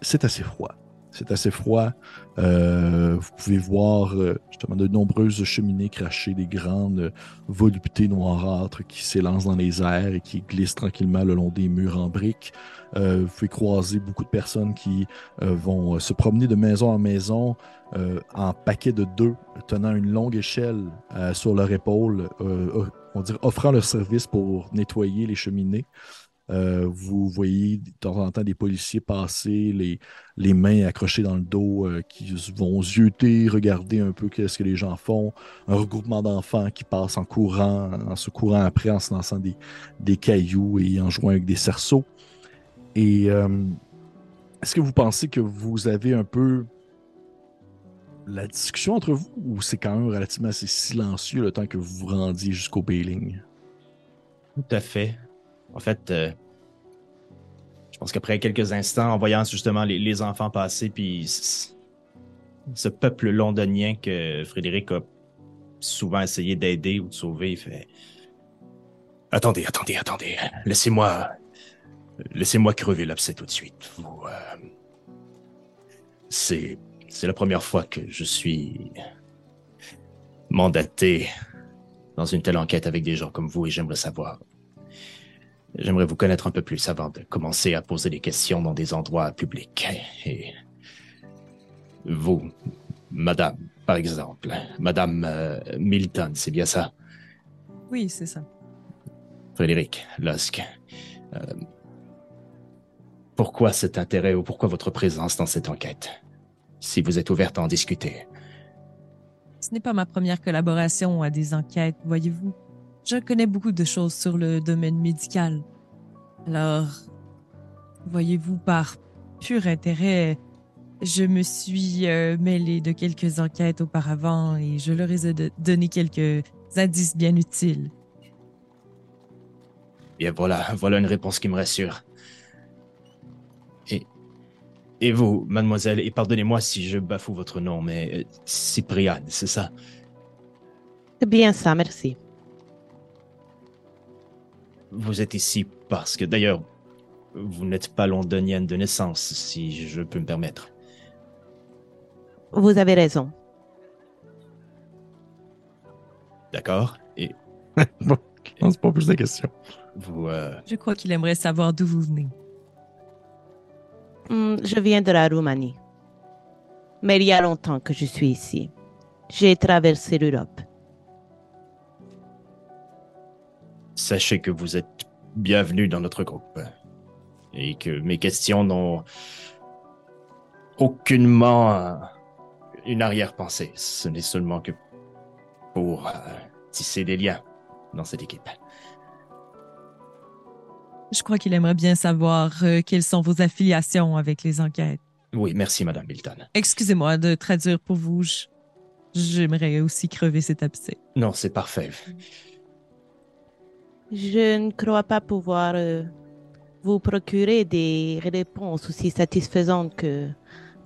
c'est assez froid. C'est assez froid. Euh, vous pouvez voir justement de nombreuses cheminées cracher des grandes voluptés noirâtres qui s'élancent dans les airs et qui glissent tranquillement le long des murs en briques. vous pouvez croiser beaucoup de personnes qui vont se promener de maison en maison en paquet de deux, tenant une longue échelle sur leur épaule, on dire offrant leur service pour nettoyer les cheminées. Euh, vous voyez de temps en temps des policiers passer, les, les mains accrochées dans le dos, euh, qui vont zioter, regarder un peu ce que les gens font. Un regroupement d'enfants qui passent en courant, en se courant après, en se lançant des, des cailloux et en jouant avec des cerceaux. Et euh, est-ce que vous pensez que vous avez un peu la discussion entre vous ou c'est quand même relativement assez silencieux le temps que vous vous rendiez jusqu'au bailing? Tout à fait. En fait, euh, je pense qu'après quelques instants, en voyant justement les, enfants passer, puis ce peuple londonien que Frédéric a souvent essayé d'aider ou de sauver, il fait Attendez, attendez, attendez. Laissez-moi. Laissez-moi crever l'abcès tout de suite. Euh, c'est. C'est la première fois que je suis mandaté dans une telle enquête avec des gens comme vous et j'aimerais savoir J'aimerais vous connaître un peu plus avant de commencer à poser des questions dans des endroits publics. Et vous, madame, par exemple, madame euh, Milton, c'est bien ça? Oui, c'est ça. Frédéric Lusk. Euh, pourquoi cet intérêt ou pourquoi votre présence dans cette enquête? Si vous êtes ouverte à en discuter. Ce n'est pas ma première collaboration à des enquêtes, voyez-vous. Je connais beaucoup de choses sur le domaine médical. Alors, voyez-vous, par pur intérêt, je me suis euh, mêlé de quelques enquêtes auparavant et je leur ai donné quelques indices bien utiles. Bien voilà, voilà une réponse qui me rassure. Et, et vous, mademoiselle, et pardonnez-moi si je bafoue votre nom, mais euh, Cypriane, c'est ça? C'est bien ça, merci. Vous êtes ici parce que, d'ailleurs, vous n'êtes pas londonienne de naissance, si je peux me permettre. Vous avez raison. D'accord. Et. bon, je pas plus de questions. Vous. Euh, je crois qu'il aimerait savoir d'où vous venez. Hmm, je viens de la Roumanie. Mais il y a longtemps que je suis ici. J'ai traversé l'Europe. Sachez que vous êtes bienvenue dans notre groupe et que mes questions n'ont aucunement une arrière-pensée. Ce n'est seulement que pour euh, tisser des liens dans cette équipe. Je crois qu'il aimerait bien savoir euh, quelles sont vos affiliations avec les enquêtes. Oui, merci, Madame Milton. Excusez-moi de traduire pour vous. J'aimerais aussi crever cet abcès. Non, c'est parfait. Je ne crois pas pouvoir euh, vous procurer des réponses aussi satisfaisantes que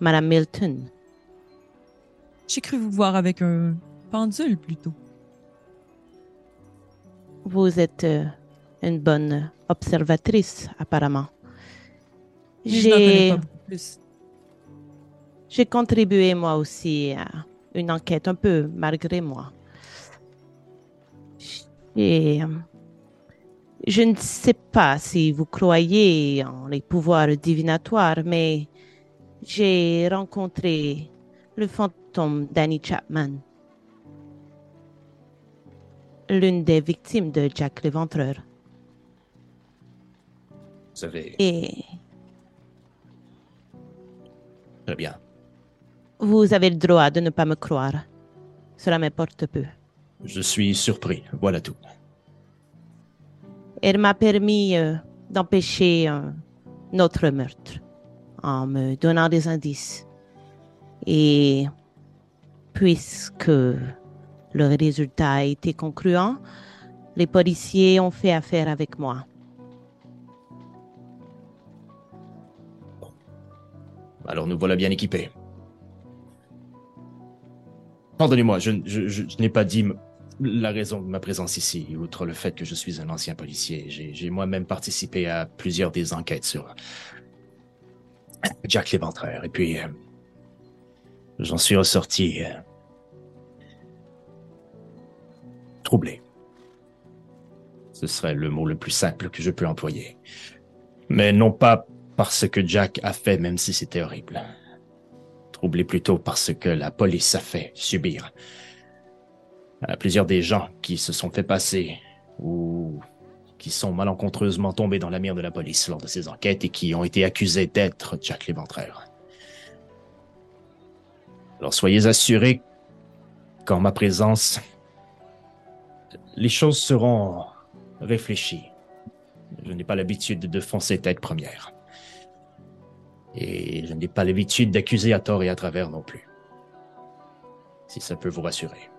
Madame Milton. J'ai cru vous voir avec un pendule plutôt. Vous êtes euh, une bonne observatrice, apparemment. J'ai J'ai contribué moi aussi à une enquête un peu malgré moi. Et je ne sais pas si vous croyez en les pouvoirs divinatoires, mais j'ai rencontré le fantôme d'Annie Chapman, l'une des victimes de Jack l'Éventreur. Vous savez. Et. Très bien. Vous avez le droit de ne pas me croire. Cela m'importe peu. Je suis surpris, voilà tout. Elle m'a permis euh, d'empêcher un autre meurtre en me donnant des indices. Et puisque le résultat a été concluant, les policiers ont fait affaire avec moi. Alors nous voilà bien équipés. Pardonnez-moi, je n'ai pas dit la raison de ma présence ici, outre le fait que je suis un ancien policier. J'ai moi-même participé à plusieurs des enquêtes sur Jack l'Éventreur. Et puis, euh, j'en suis ressorti euh, troublé. Ce serait le mot le plus simple que je peux employer. Mais non pas parce que Jack a fait, même si c'était horrible. Troublé plutôt parce que la police a fait subir à plusieurs des gens qui se sont fait passer ou qui sont malencontreusement tombés dans la mire de la police lors de ces enquêtes et qui ont été accusés d'être Jack l'éventreur. Alors soyez assurés qu'en ma présence, les choses seront réfléchies. Je n'ai pas l'habitude de foncer tête première. Et je n'ai pas l'habitude d'accuser à tort et à travers non plus. Si ça peut vous rassurer.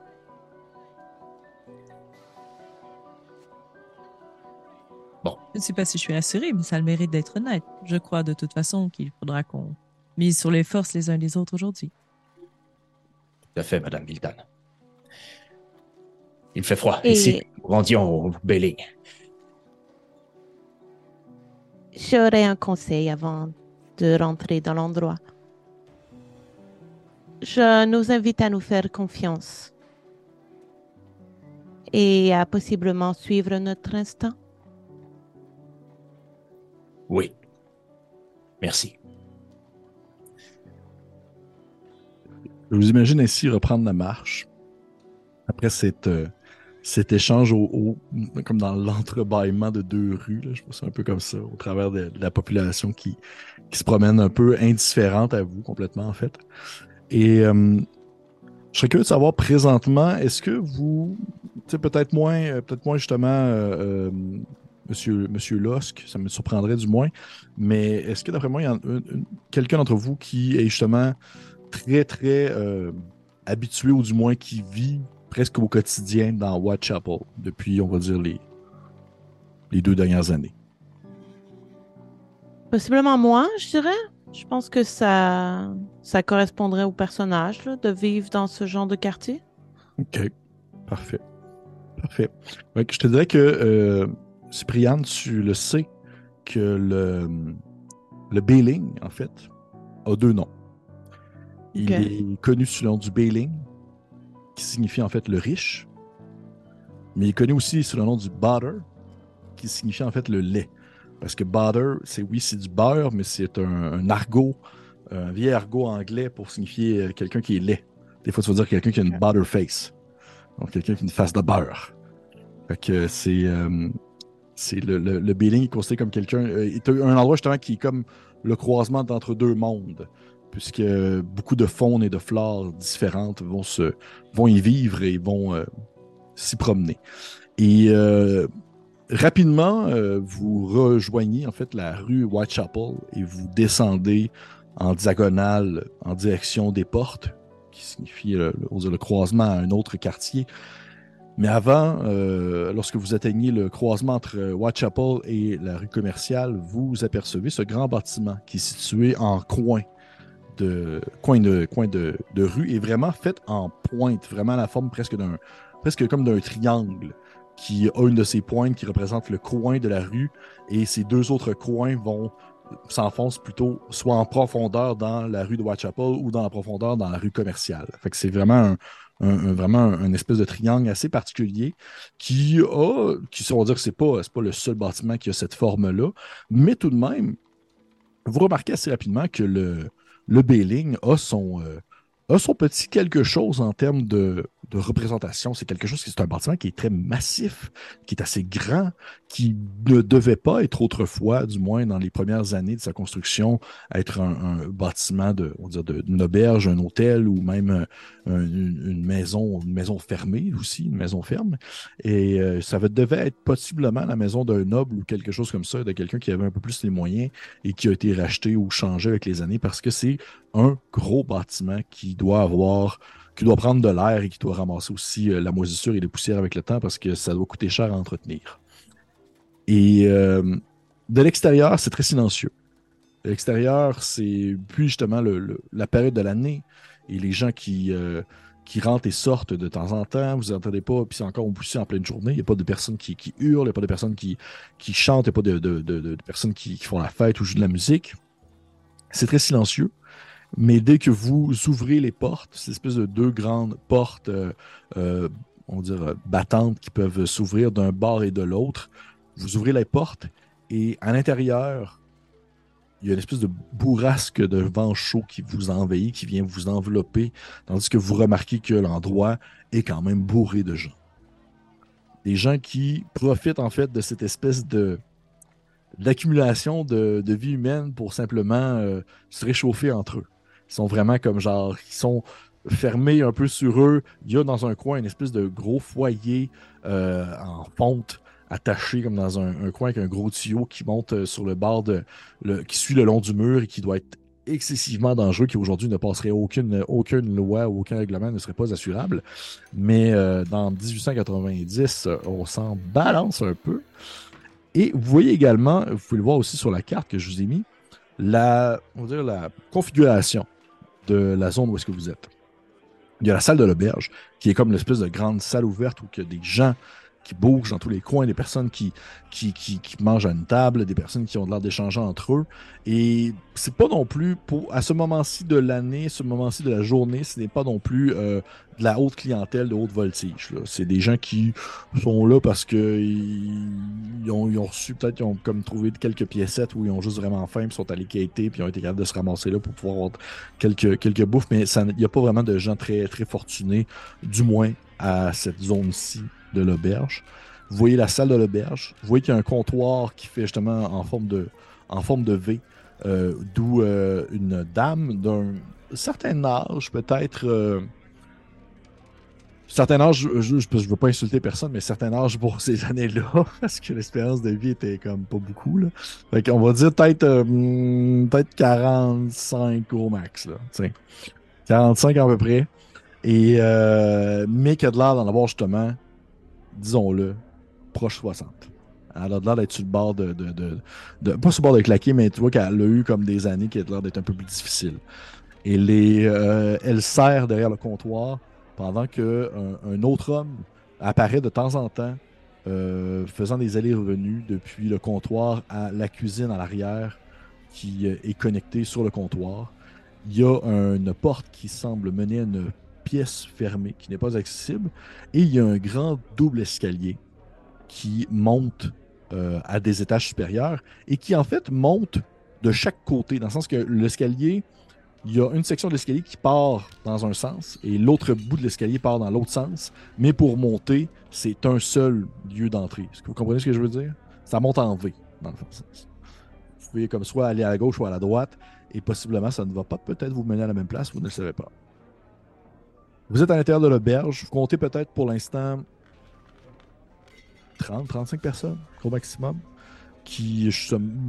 Je ne sais pas si je suis assurée, mais ça a le mérite d'être honnête. Je crois de toute façon qu'il faudra qu'on mise sur les forces les uns les autres aujourd'hui. Tout à fait, Madame Milton. Il fait froid ici. Nous rendions au Belling. J'aurais un conseil avant de rentrer dans l'endroit. Je nous invite à nous faire confiance et à possiblement suivre notre instinct. Oui. Merci. Je vous imagine ainsi reprendre la marche. Après euh, cet échange au, comme dans l'entrebâillement de deux rues, je pense un peu comme ça, au travers de, la population qui, qui, se promène un peu indifférente à vous complètement en fait. Et euh, je serais curieux de savoir présentement, est-ce que vous, peut-être moins, euh, peut-être moins justement Monsieur, Monsieur ça me surprendrait du moins. Mais est-ce que d'après moi, il y a quelqu'un d'entre vous qui est justement très, très euh, habitué, ou du moins qui vit presque au quotidien dans Whitechapel depuis, on va dire, les, les deux dernières années? Possiblement moi, je dirais. Je pense que ça, ça correspondrait au personnage de vivre dans ce genre de quartier. OK. Parfait. Parfait. je te dirais que euh, Cypriane, tu le sais que le, le Bailing, en fait, a deux noms. Il est connu sous le nom du Bailing, qui signifie en fait le riche, mais il est connu aussi sous le nom du Butter, qui signifie en fait le lait. Parce que butter, c'est oui, c'est du beurre, mais c'est un, argot, un vieil argot anglais pour signifier euh, quelqu'un qui est laid. Des fois, tu vas dire quelqu'un qui a une butter face. Donc, quelqu'un qui a une face de beurre. Fait que c'est. Euh, c'est le, le, le Béling est considéré comme quelqu'un. Euh, un endroit justement qui est comme le croisement d'entre deux mondes, puisque beaucoup de faunes et de flores différentes vont, y vivre et vont euh, s'y promener. Et euh, rapidement, vous rejoignez en fait la rue Whitechapel et vous descendez en diagonale en direction des portes, qui signifie le croisement à un autre quartier. Mais avant, euh, lorsque vous atteignez le croisement entre Whitechapel et la rue commerciale, vous apercevez ce grand bâtiment qui est situé en coin de coin de coin de, rue et vraiment fait en pointe, vraiment la forme presque d'un presque comme d'un triangle qui a une de ses pointes qui représente le coin de la rue et ces deux autres coins vont s'enfoncent plutôt soit en profondeur dans la rue de Whitechapel ou dans la profondeur dans la rue commerciale. Fait que c'est vraiment un, un, vraiment un, espèce de triangle assez particulier qui a, qui on va dire que c'est pas, pas le seul bâtiment qui a cette forme-là, mais tout de même, vous remarquez assez rapidement que le, le Bailing a euh, a son petit quelque chose en termes de, de représentation. C'est quelque chose qui est un bâtiment qui est très massif, qui est assez grand, qui ne devait pas être autrefois, du moins dans les premières années de sa construction, être un, bâtiment de, on dire, d'une auberge, un hôtel ou même une, maison, une maison fermée aussi, une maison ferme. Et euh, ça devait être possiblement la maison d'un noble ou quelque chose comme ça, de quelqu'un qui avait un peu plus les moyens et qui a été racheté ou changé avec les années parce que c'est un gros bâtiment qui doit avoir qui doit prendre de l'air et qui doit ramasser aussi euh, la moisissure et les poussières avec le temps parce que ça doit coûter cher à entretenir. Et euh, de l'extérieur, c'est très silencieux. De l'extérieur, c'est puis justement la période de l'année et les gens qui, euh, qui rentrent et sortent de temps en temps. Vous n'entendez pas, puis c'est encore poussé en pleine journée. Il n'y a pas de personnes qui, hurlent, il n'y a pas de personnes qui, qui chantent, il n'y a pas de, personnes qui, qui, font la fête ou jouent de la musique. C'est très silencieux. Mais dès que vous ouvrez les portes, ces espèces de deux grandes portes, euh, euh, on dirait battantes, qui peuvent s'ouvrir d'un bord et de l'autre, vous ouvrez les portes et à l'intérieur, il y a une espèce de bourrasque de vent chaud qui vous envahit, qui vient vous envelopper, tandis que vous remarquez que l'endroit est quand même bourré de gens. Des gens qui profitent en fait de cette espèce de d'accumulation de, vie humaine pour simplement euh, se réchauffer entre eux. Ils sont vraiment comme genre, ils sont fermés un peu sur eux. Il y a dans un coin une espèce de gros foyer euh, en fonte attaché comme dans un, coin avec un gros tuyau qui monte euh, sur le bord de le, qui suit le long du mur et qui doit être excessivement dangereux, qui aujourd'hui ne passerait aucune, aucune loi ou aucun règlement ne serait pas assurable. Mais euh, dans 1890, on s'en balance un peu. Et vous voyez également, vous pouvez le voir aussi sur la carte que je vous ai mis, la, on va dire la configuration de la zone où est-ce que vous êtes. Il y a la salle de l'auberge, qui est comme l'espèce de grande salle ouverte où il y a des gens qui bougent dans tous les coins, des personnes qui, qui, qui, mangent à une table, des personnes qui ont l'air d'échanger entre eux. Et c'est pas non plus, pour, à ce moment-ci de l'année, ce moment-ci de la journée, ce n'est pas non plus euh, de la haute clientèle, de haute voltige. C'est des gens qui sont là parce que ils, ont, ils ont, reçu, peut-être, ils ont comme trouvé quelques piécettes où ils ont juste vraiment faim, puis sont allés quêter, puis ils ont été capables de se ramasser là pour pouvoir avoir quelques, quelques bouffes. Mais il n'y a pas vraiment de gens très, très fortunés, du moins à cette zone-ci de l'auberge. Vous voyez la salle de l'auberge. Vous voyez qu'il y a un comptoir qui fait justement en forme de, en forme de V, euh, d'où euh, une dame d'un certain âge, peut-être. Euh, certain âge, je ne veux pas insulter personne, mais certain âge pour ces années-là, parce que l'espérance de vie était comme pas beaucoup. Là. Va dire peut-être hmm, peut-être 45 au max. Là, 45 à peu près. Et, mais qui a de l'air d'en avoir justement disons-le, proche 60. Elle a l'air d'être sur le bord de, Pas sur le bord de claquer, mais tu vois qu'elle a eu comme des années qui a l'air d'être un peu plus difficile. Et les, euh, elle sert derrière le comptoir pendant qu'un un autre homme apparaît de temps en temps, euh, faisant des allers-revenus depuis le comptoir à la cuisine à l'arrière qui euh, est connectée sur le comptoir. Il y a une porte qui semble mener à une pièce fermée qui n'est pas accessible. Et il y a un grand double escalier qui monte euh, à des étages supérieurs et qui en fait monte de chaque côté, dans le sens que l'escalier, il y a une section de l'escalier qui part dans un sens et l'autre bout de l'escalier part dans l'autre sens. Mais pour monter, c'est un seul lieu d'entrée. Est-ce que vous comprenez ce que je veux dire? Ça monte en V, dans le sens. Vous pouvez comme soit aller à la gauche ou à la droite, et possiblement ça ne va pas peut-être vous mener à la même place, vous ne le savez pas. Vous êtes à l'intérieur de l'auberge. Vous comptez peut-être pour l'instant 30, 35 personnes au maximum qui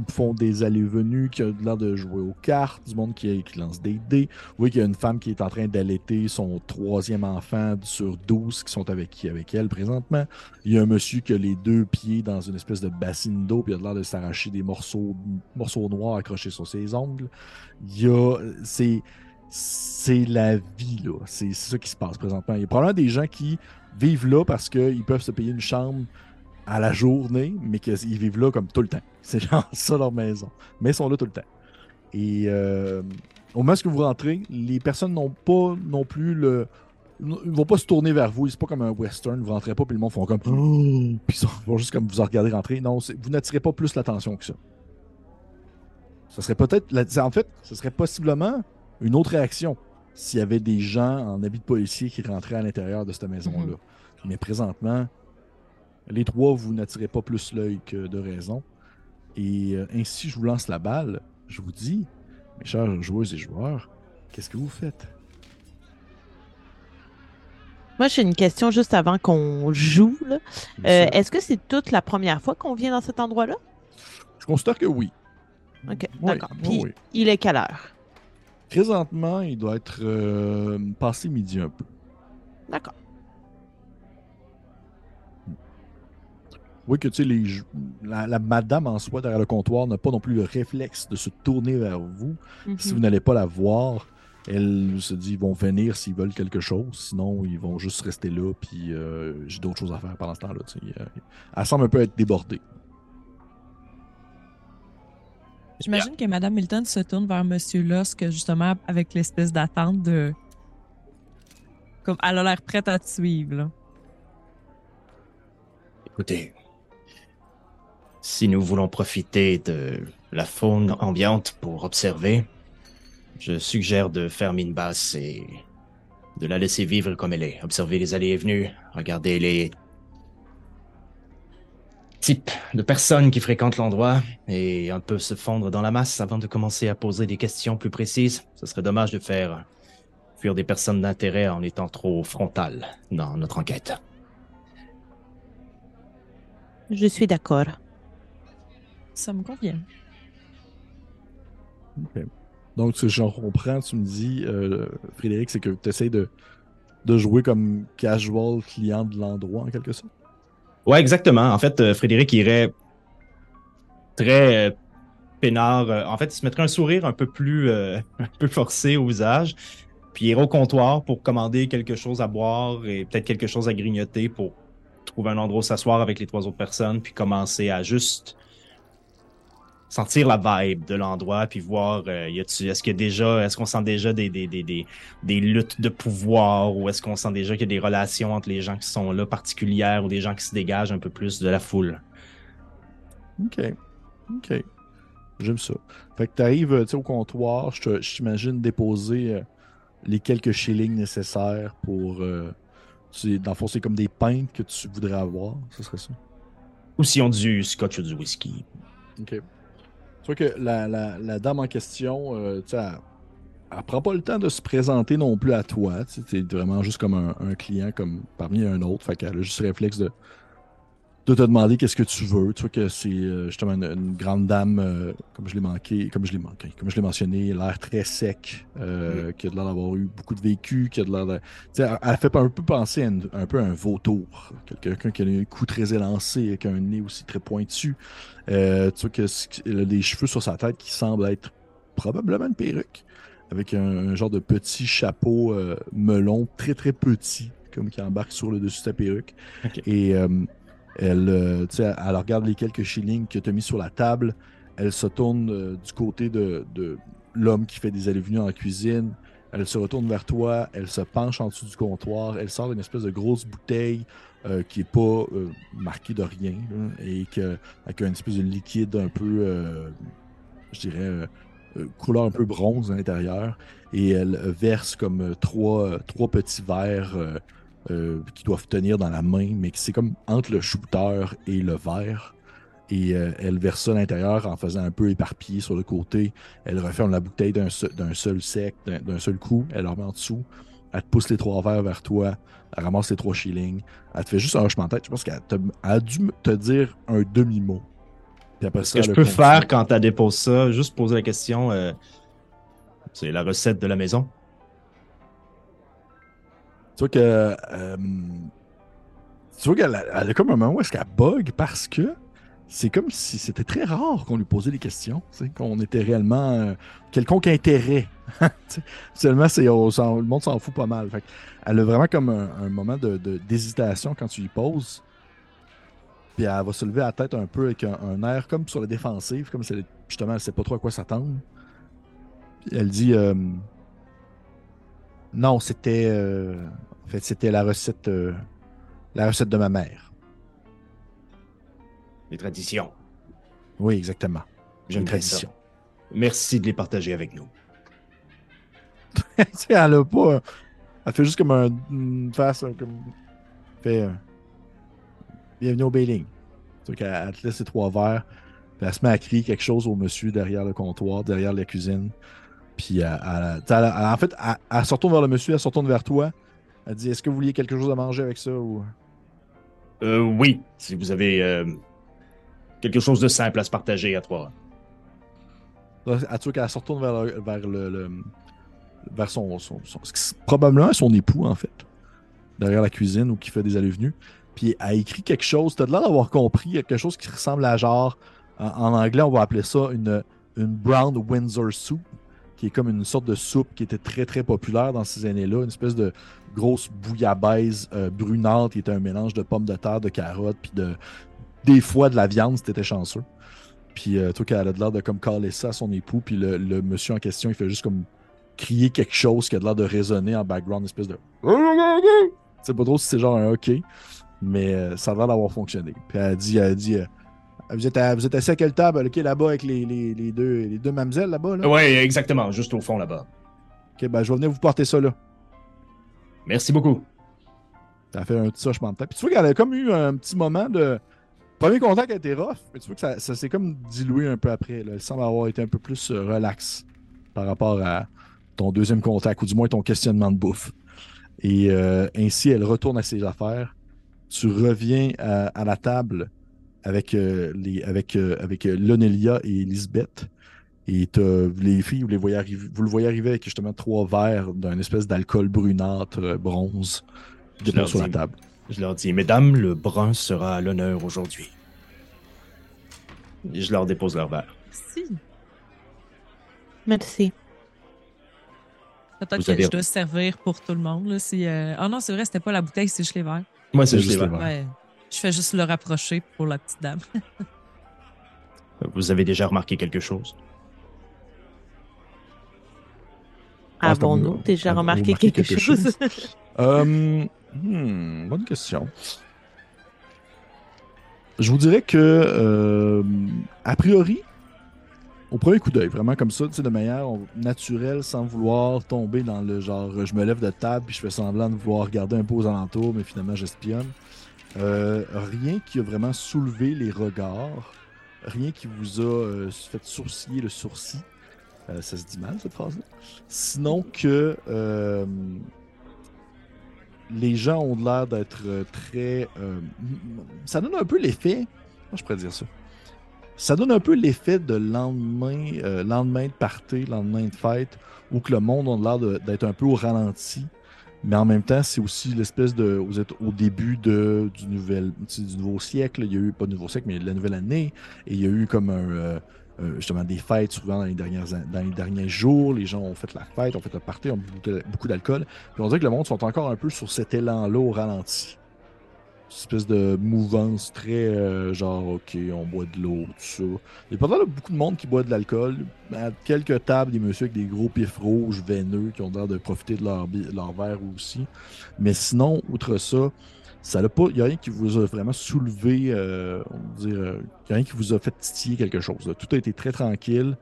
font des allées-venues, qui ont l'air de jouer aux cartes, du monde qui, lance des dés. Vous voyez qu'il y a une femme qui est en train d'allaiter son troisième enfant sur 12 qui sont avec, avec elle présentement. Il y a un monsieur qui a les deux pieds dans une espèce de bassine d'eau, puis il a l'air de s'arracher des morceaux, morceaux noirs accrochés sur ses ongles. Il y a. C'est c'est la vie, là. C'est ça qui se passe présentement. Il y a probablement des gens qui vivent là parce qu'ils peuvent se payer une chambre à la journée, mais qu'ils vivent là comme tout le temps. C'est genre ça leur maison. Mais ils sont là tout le temps. Et euh, au moment où vous rentrez, les personnes n'ont pas non plus le. Ils vont pas se tourner vers vous. C'est pas comme un western. Vous rentrez pas, puis le monde font comme. puis ils vont juste comme vous regarder rentrer. Non, vous n'attirez pas plus l'attention que ça. Ça serait peut-être. En fait, ce serait possiblement une autre réaction s'il y avait des gens en habit de policier qui rentraient à l'intérieur de cette maison-là. Mhm. Mais présentement, les trois, vous n'attirez pas plus l'œil que de raison. Et euh, ainsi, je vous lance la balle. Je vous dis, mes chers joueuses et joueurs, qu'est-ce que vous faites? Moi, j'ai une question juste avant qu'on joue. Euh, est-ce que c'est toute la première fois qu'on vient dans cet endroit-là? Je constate que oui. OK, d'accord. Puis, il est quelle heure? Présentement, il doit être euh, passé midi un peu. D'accord. Oui, que tu sais, les, la, madame en soi derrière le comptoir n'a pas non plus le réflexe de se tourner vers vous. Si vous n'allez pas la voir, elle se dit ils vont venir s'ils veulent quelque chose. Sinon, ils vont juste rester là. Puis euh, j'ai d'autres choses à faire pendant ce temps-là. Euh, elle semble un peu être débordée. J'imagine que Madame Milton se tourne vers Monsieur Lusk, justement, avec l'espèce d'attente de. Comme elle a l'air prête à te suivre. Là. Écoutez, si nous voulons profiter de la faune ambiante pour observer, je suggère de faire mine basse et de la laisser vivre comme elle est. Observer les allées et venues, regarder les types de personnes qui fréquentent l'endroit et un peu se fondre dans la masse avant de commencer à poser des questions plus précises. Ce serait dommage de faire fuir des personnes d'intérêt en étant trop frontal dans notre enquête. Je suis d'accord. Ça me convient. Donc, ce que j'en comprends, tu me dis, euh, Frédéric, c'est que tu essaies de, de jouer comme casual client de l'endroit, en quelque sorte? Ouais, exactement. En fait, euh, Frédéric irait très euh, peinard. Euh, en fait, il se mettrait un sourire un peu plus un peu forcé au visage, puis il irait au comptoir pour commander quelque chose à boire et peut-être quelque chose à grignoter pour trouver un endroit où s'asseoir avec les trois autres personnes, puis commencer à juste sentir la vibe de l'endroit, puis voir euh, est-ce qu'il y a déjà, est-ce qu'on sent déjà des, des, des, des, des luttes de pouvoir, ou est-ce qu'on sent déjà qu'il y a des relations entre les gens qui sont là particulières, ou des gens qui se dégagent un peu plus de la foule? Ok, ok, j'aime ça. Fait que t'arrives euh, au comptoir, je t'imagine déposer euh, les quelques shillings nécessaires pour, euh, dans le fond, c'est comme des pintes que tu voudrais avoir, ce serait ça? Ou si on du scotch ou du whisky. Ok. Vois que la, dame en question, euh, tu elle, elle, prend pas le temps de se présenter non plus à toi. Tu es vraiment juste comme un, client comme parmi un autre. Fait qu'elle a juste le réflexe de, de te demander qu'est-ce que tu veux. Tu vois que c'est euh, justement une, grande dame, euh, comme je l'ai manqué, comme je l'ai manqué, comme je l'ai mentionné, l'air très sec, euh, qui a l'air d'avoir eu beaucoup de vécu, qui a de l'air de. Tu sais, elle fait un peu penser à un peu à un vautour. Quelqu'un qui a un cou très élancé, avec un nez aussi très pointu. tu vois que elle a des cheveux sur sa tête qui semblent être probablement une perruque, avec un, genre de petit chapeau melon très très petit, comme qui embarque sur le dessus de sa perruque. Et elle, euh, elle regarde les quelques shillings que tu as mis sur la table. Elle se tourne euh, du côté de, l'homme qui fait des allées venues en cuisine. Elle se retourne vers toi. Elle se penche en dessous du comptoir. Elle sort une espèce de grosse bouteille euh, qui n'est pas marquée de rien et que, avec une espèce de liquide un peu, je dirais, couleur un peu bronze à l'intérieur. Et elle verse comme trois, trois petits verres euh, qui doivent tenir dans la main, mais c'est comme entre le shooter et le verre. Et euh, elle verse ça à l'intérieur en faisant un peu éparpillé sur le côté. Elle referme la bouteille d'un seul, sec, d'un seul coup. Elle la remet en dessous. Elle te pousse les trois verres vers toi. Elle ramasse les trois shillings. Elle te fait juste un hochement de tête. Je pense qu'elle a dû te dire un demi-mot. Ce que je peux faire quand elle dépose ça, juste poser la question euh, c'est la recette de la maison tu vois que. Euh, tu vois qu'elle a, comme un moment où est-ce qu'elle bug parce que c'est comme si c'était très rare qu'on lui posait des questions, qu'on était réellement euh, quelconque intérêt. Seulement, c'est, le monde s'en fout pas mal. elle a vraiment comme un, moment de, d'hésitation quand tu lui poses. Puis elle va se lever la tête un peu avec un, air comme sur la défensive, comme si justement elle sait pas trop à quoi s'attendre. Elle dit euh, non, c'était. Euh, en fait, c'était la recette. Euh, la recette de ma mère. Les traditions. Oui, exactement. J'aime tradition. Merci de les partager avec nous. elle a pas. Elle fait juste comme un, une face. Comme, fait. Euh, bienvenue au Bailing. Elle te laisse ses trois verres. Puis elle se met à crier quelque chose au monsieur derrière le comptoir, derrière la cuisine. Puis, en fait, elle, se retourne vers le monsieur, elle se retourne vers toi. Elle dit Est-ce que vous vouliez quelque chose à manger avec ça ou... Euh, oui, si vous avez euh, quelque chose de simple à se partager à trois. À tout qu'elle se retourne vers le, vers le, vers son, son, probablement son époux en fait, derrière la cuisine ou qui fait des allées-venues. Puis elle écrit quelque chose. T'as l'air d'avoir compris quelque chose qui ressemble à genre, en, en, anglais on va appeler ça une, une brown Windsor soup qui est comme une sorte de soupe qui était très très populaire dans ces années-là, une espèce de grosse bouillabaisse euh, brunante qui était un mélange de pommes de terre, de carottes, puis de des fois de la viande si t'étais chanceux. Puis euh, toi, elle a l'air de comme caler ça à son époux. Puis le, monsieur en question, il fait juste comme crier quelque chose qui a l'air de résonner en background, une espèce de. C'est pas trop si c'est genre un OK, mais euh, ça a l'air d'avoir fonctionné. Puis elle dit, elle dit euh, vous, êtes à- vous êtes assis à quelle table OK, là-bas avec les, les, les deux, les deux mamzelles là-bas là? Oui, exactement, juste au fond là-bas. OK, ben je vais venir vous porter ça là. Merci beaucoup. Ça fait un petit hochement de tête. Puis tu vois qu'elle a comme eu un petit moment de. Premier contact a été rough, mais tu vois que ça, ça s'est comme dilué un peu après. là. Elle semble avoir été un peu plus euh, relax par rapport à ton deuxième contact, ou du moins ton questionnement de bouffe. Et euh, ainsi, elle retourne à ses affaires. Tu reviens à, à la table avec, euh, les, avec, euh, avec euh, Lonelia et Elisabeth. Et les filles, vous, les voyez arriver, vous le voyez arriver avec justement trois verres d'un espèce d'alcool brunâtre, bronze, sur la table. Je leur dis, mesdames, le brun sera à l'honneur aujourd'hui. Je leur dépose leur verre. Si. Merci. Peut-être Vous que avez- je dois servir pour tout le monde. Là, si, euh, Ah non, c'est vrai, c'était pas la bouteille, c'est juste les verres. Moi, c'est juste les verres. verres. Ouais. Je fais juste le rapprocher pour la petite dame. Vous avez déjà remarqué quelque chose? Ah, Avons-nous comme- déjà avez-vous remarqué remarqué quelque, quelque chose? Euh, hmm, bonne question. Je vous dirais que, euh, a priori, au premier coup d'œil, vraiment comme ça, tu sais, de manière naturelle, sans vouloir tomber dans le genre, je me lève de table puis je fais semblant de vouloir regarder un peu aux alentours, mais finalement j'espionne. Euh, rien qui a vraiment soulevé les regards, rien qui vous a euh, fait sourciller le sourcil. Euh, ça se dit mal cette phrase-là. Sinon que les gens ont l'air d'être très. ça donne un peu l'effet. Comment je pourrais dire ça? Ça donne un peu l'effet de lendemain, lendemain de party, lendemain de fête, où que le monde a l'air d'être un peu au ralenti. Mais en même temps, c'est aussi l'espèce de. Vous êtes au début de, du, du nouveau siècle. Il y a eu, pas de nouveau siècle, mais de la nouvelle année. Et il y a eu comme un. euh, euh, justement des fêtes souvent dans les, dernières, an- dans les derniers jours. Les gens ont fait la fête, ont fait le party, ont bu beaucoup, beaucoup d'alcool. Puis on dirait que le monde sont encore un peu sur cet élan-là au ralenti. Espèce de mouvance très euh, genre, OK, on boit de l'eau, tout ça. Il y a pas mal beaucoup de monde qui boit de l'alcool. À quelques tables, des messieurs avec des gros pifs rouges, veineux, qui ont l'air de profiter de leur, verre aussi. Mais sinon, outre ça, ça n'a pas. Il n'y a rien qui vous a vraiment soulevé, euh, on va dire, euh, il y a rien qui vous a fait titiller quelque chose. Tout a été très tranquille.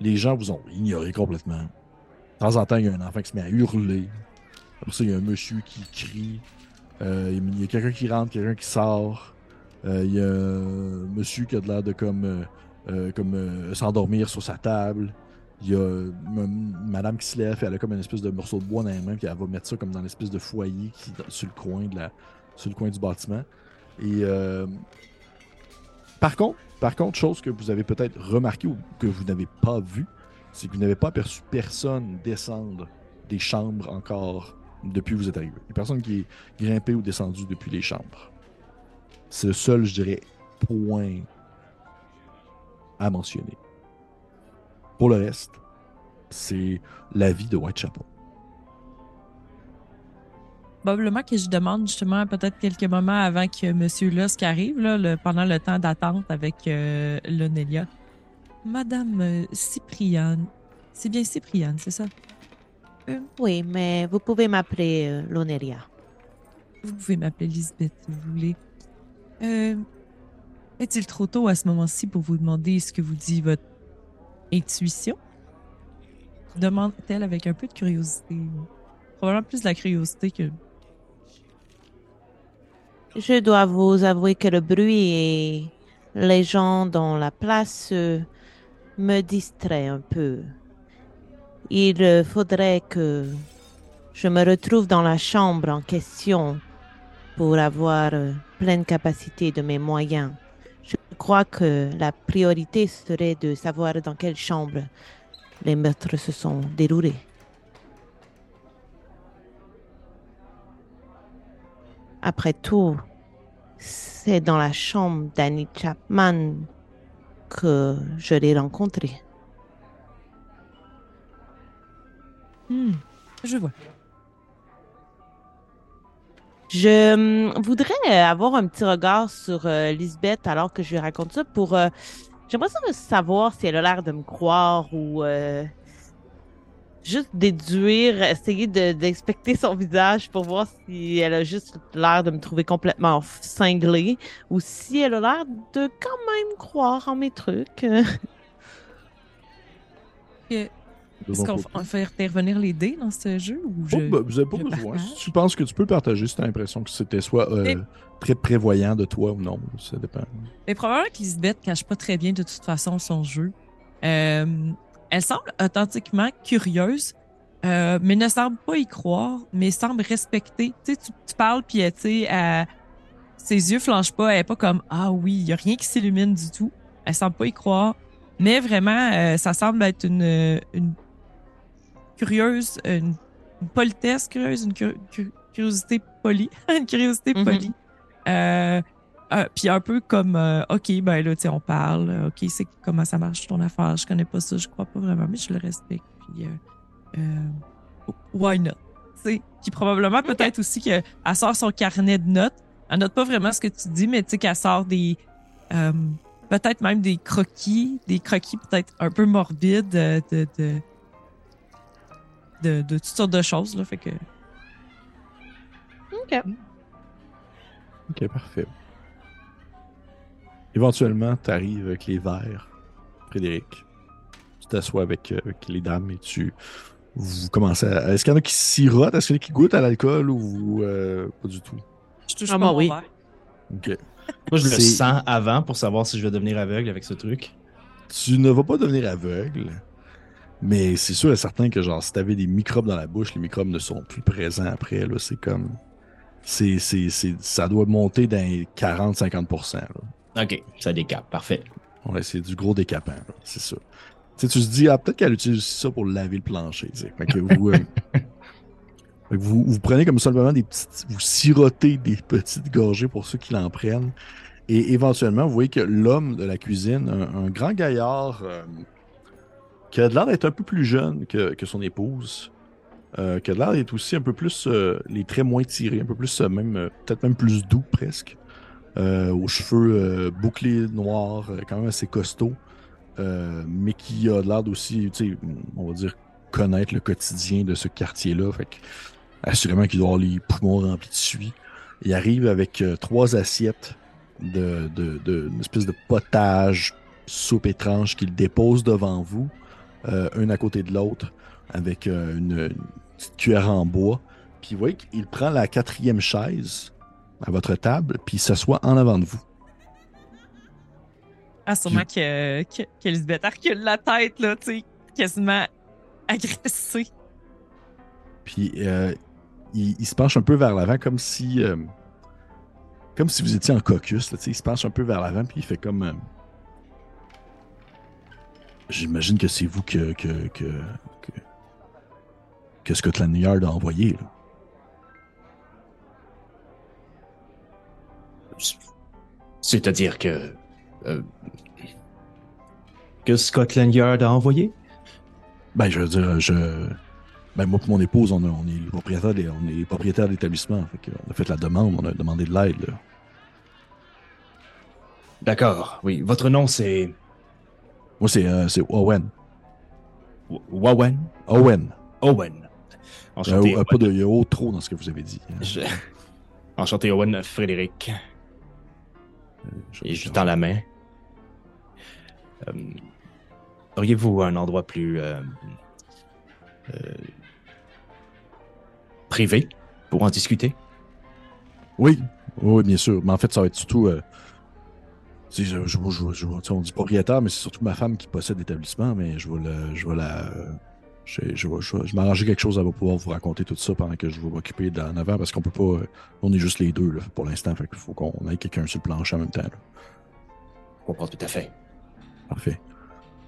Les gens vous ont ignoré complètement. De temps en temps, il y a un enfant qui se met à hurler. Après ça, il y a un monsieur qui crie. Euh, il y a quelqu'un qui rentre, quelqu'un qui sort. Euh, il y a un monsieur qui a l'air de comme, euh, comme s'endormir sur sa table. Il y a une madame qui se lève elle a comme une espèce de morceau de bois dans les mains puis elle va mettre ça comme dans l'espèce de foyer qui sur le coin de la sur le coin du bâtiment. Et euh, par contre, par contre, chose que vous avez peut-être remarqué ou que vous n'avez pas vu, c'est que vous n'avez pas aperçu personne descendre des chambres encore depuis que vous êtes arrivé. Il n'y personne qui est grimpé ou descendu depuis les chambres. C'est le seul, je dirais, point à mentionner. Pour le reste, c'est la vie de Whitechapel. Probablement que je demande justement peut-être quelques moments avant que M. Lusk arrive, là, pendant le temps d'attente avec euh, Lonelia. Madame euh, Cypriane. C'est bien Cypriane, c'est ça? Oui, mais vous pouvez m'appeler euh, Loneria. Vous pouvez m'appeler Lisbeth si vous voulez. Euh, Est-il trop tôt à ce moment-ci pour vous demander ce que vous dit votre intuition? Demande-t-elle avec un peu de curiosité. Probablement plus de la curiosité que. Je dois vous avouer que le bruit et les gens dans la place euh, me distraient un peu. Il euh, faudrait que je me retrouve dans la chambre en question pour avoir euh, pleine capacité de mes moyens. Je crois que la priorité serait de savoir dans quelle chambre les meurtres se sont déroulés. Après tout, c'est dans la chambre d'Annie Chapman que je l'ai rencontré. Hmm, je vois. Je hum, voudrais avoir un petit regard sur euh, Lisbeth alors que je lui raconte ça pour euh, J'aimerais savoir si elle a l'air de me croire ou euh, juste déduire, essayer de- d'inspecter son visage pour voir si elle a juste l'air de me trouver complètement cinglée ou si elle a l'air de quand même croire en mes trucs. Est-ce qu'on fait intervenir les dés dans ce jeu ou je... Oh, ben, vous n'avez pas je besoin. Si tu penses que tu peux partager si tu as l'impression que c'était soit euh, Et- très prévoyant de toi ou non, ça dépend. Mais probablement que Lisbeth cache pas très bien de toute façon son jeu. Euh, elle semble authentiquement curieuse, euh, mais ne semble pas y croire, mais semble respecter. Tu sais, tu, tu parles, puis elle- ses yeux flanchent pas. Elle est pas comme ah oui, il y a rien qui s'illumine du tout. Elle semble pas y croire, mais vraiment, euh, ça semble être une, une curieuse, une, une politesse curieuse, une cur- cur- curiosité polie, une curiosité Mhm. polie. Euh, euh, puis un peu comme, euh, OK, ben là, tu sais, on parle. OK, c'est comment ça marche ton affaire. Je connais pas ça, je crois pas vraiment, mais je le respecte. Puis, why not? Puis probablement peut-être aussi qu'elle sort son carnet de notes. Elle note pas vraiment ce que tu dis, mais tu sais qu'elle sort des... euh, peut-être même des croquis, des croquis peut-être un peu morbides de, de, de, de toutes sortes de choses. Là, fait que... OK. Ok, parfait. Éventuellement, tu arrives avec les verres, Frédéric. Tu t'assois avec, euh, avec les dames et tu. Vous commencez à. Est-ce qu'il y en a qui sirotent? Est-ce qu'il y en a qui goûtent à l'alcool ou euh, pas du tout? Je touche Ah, pas mon oui. verre. Ok. Moi, je le sens avant pour savoir si je vais devenir aveugle avec ce truc. Tu ne vas pas devenir aveugle, mais c'est sûr et certain que, genre, si t'avais des microbes dans la bouche, les microbes ne sont plus présents après. Là, c'est comme. C'est, c'est, c'est, ça doit monter dans les 40-50%. là. Ok, ça décape, parfait. Ouais, c'est du gros décapant, là, c'est ça. Tu sais, tu te dis, ah, peut-être qu'elle utilise ça pour laver le plancher. Fait que vous, euh, fait que vous, vous prenez comme simplement des petites. Vous sirotez des petites gorgées pour ceux qui l'en prennent. Et éventuellement, vous voyez que l'homme de la cuisine, un, un grand gaillard euh, qui a l'air d'être un peu plus jeune que, que son épouse, euh, qui a l'air d'être aussi un peu plus. euh, les traits moins tirés, un peu plus, euh, même euh, peut-être même plus doux presque. aux cheveux bouclés noirs, quand même assez costaud, mais qui a l'air d'aussi, on va dire, connaître le quotidien de ce quartier-là. Fait que, assurément qu'il doit avoir les poumons remplis de suie. Il arrive avec trois assiettes de, de, de- une espèce de potage, soupe étrange qu'il dépose devant vous, un à côté de l'autre, avec euh, une, une petite cuillère en bois. Puis vous voyez qu'il prend la quatrième chaise à votre table, puis il s'assoit en avant de vous. Ah, sûrement que, que, qu'Elisabeth recule la tête, là, tu sais, quasiment agressée. Puis euh, il, il se penche un peu vers l'avant, comme si. euh, comme si vous étiez en caucus. là, tu sais, il se penche un peu vers l'avant, puis il fait comme. euh, J'imagine que c'est vous que. que, que, que, que Scotland Yard a envoyé. là. C'est-à-dire que. euh, que Scotland Yard a envoyé? Ben, je veux dire, je. Ben, moi et mon épouse, on, a- on est propriétaire des- on est propriétaire de l'établissement. Fait que on a fait la demande, on a demandé de l'aide. là. D'accord, oui. Votre nom, c'est. Moi, c'est euh, Owen. W- Owen? Owen. Euh, Enchanté. euh, pas de, il y a autre trop dans ce que vous avez dit. Je- Enchanté, Owen Frédéric. Je- Et je tends la main. Euh, Auriez-vous un endroit plus euh, euh, privé pour en discuter? Oui, oui, bien sûr. Mais en fait, ça va être surtout. euh, je, je, je- je- tu sais, on dit propriétaire, mais c'est surtout ma femme qui possède l'établissement, mais je vais, le, je vais la. Je, je, vais- m'arranger quelque chose, elle va pouvoir vous raconter tout ça pendant que je vais m'occuper d'en avant parce qu'on peut pas. On est juste les deux là, pour l'instant, fait qu'il faut qu'on ait quelqu'un sur le plancher en même temps. là. Je comprends tout à fait. Parfait.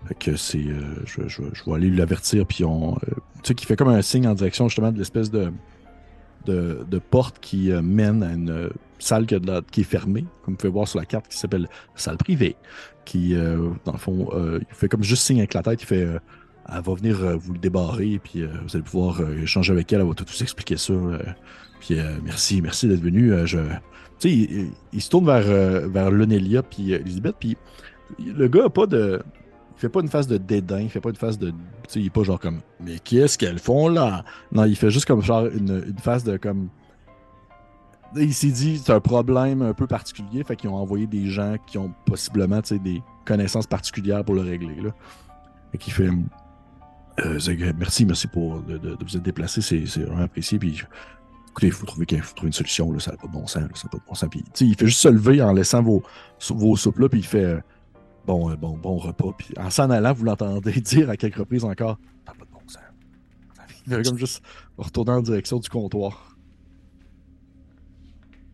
Fait que c'est. euh, je vais aller l'avertir, puis on. euh, tu sais, qui fait comme un signe en direction justement de l'espèce de, de, de porte qui euh, mène à une euh, salle qui, est fermée, comme vous pouvez voir sur la carte, qui s'appelle salle privée. Qui, euh, dans le fond, euh, il fait comme juste signe avec la tête, il fait. elle va venir vous le débarrer, puis vous allez pouvoir échanger avec elle, elle va tout vous expliquer ça. puis merci, merci d'être venu. je... Tu sais, il, se tourne vers, vers Lonelia puis Elisabeth, puis le gars a pas de. Il fait pas une phase de dédain, il fait pas une phase de. Tu sais, il est pas genre comme. Mais qu'est-ce qu'elles font là? Non, il fait juste comme genre une, une phase de comme. Il s'est dit, c'est un problème un peu particulier, fait qu'ils ont envoyé des gens qui ont possiblement, des connaissances particulières pour le régler, là. Fait qu'il fait. Euh, merci, merci pour de, vous être déplacé, c'est vraiment apprécié. Puis, écoutez, il faut trouver, une solution, là, ça n'a pas de bon sens, ça pas bon. Puis, il fait juste se lever en laissant vos, vos soupes là, puis il fait euh, bon, euh, bon, bon repas. Puis en s'en allant, vous l'entendez dire à quelques reprises encore n'a pas de bon sens. Il fait comme juste retourner en direction du comptoir.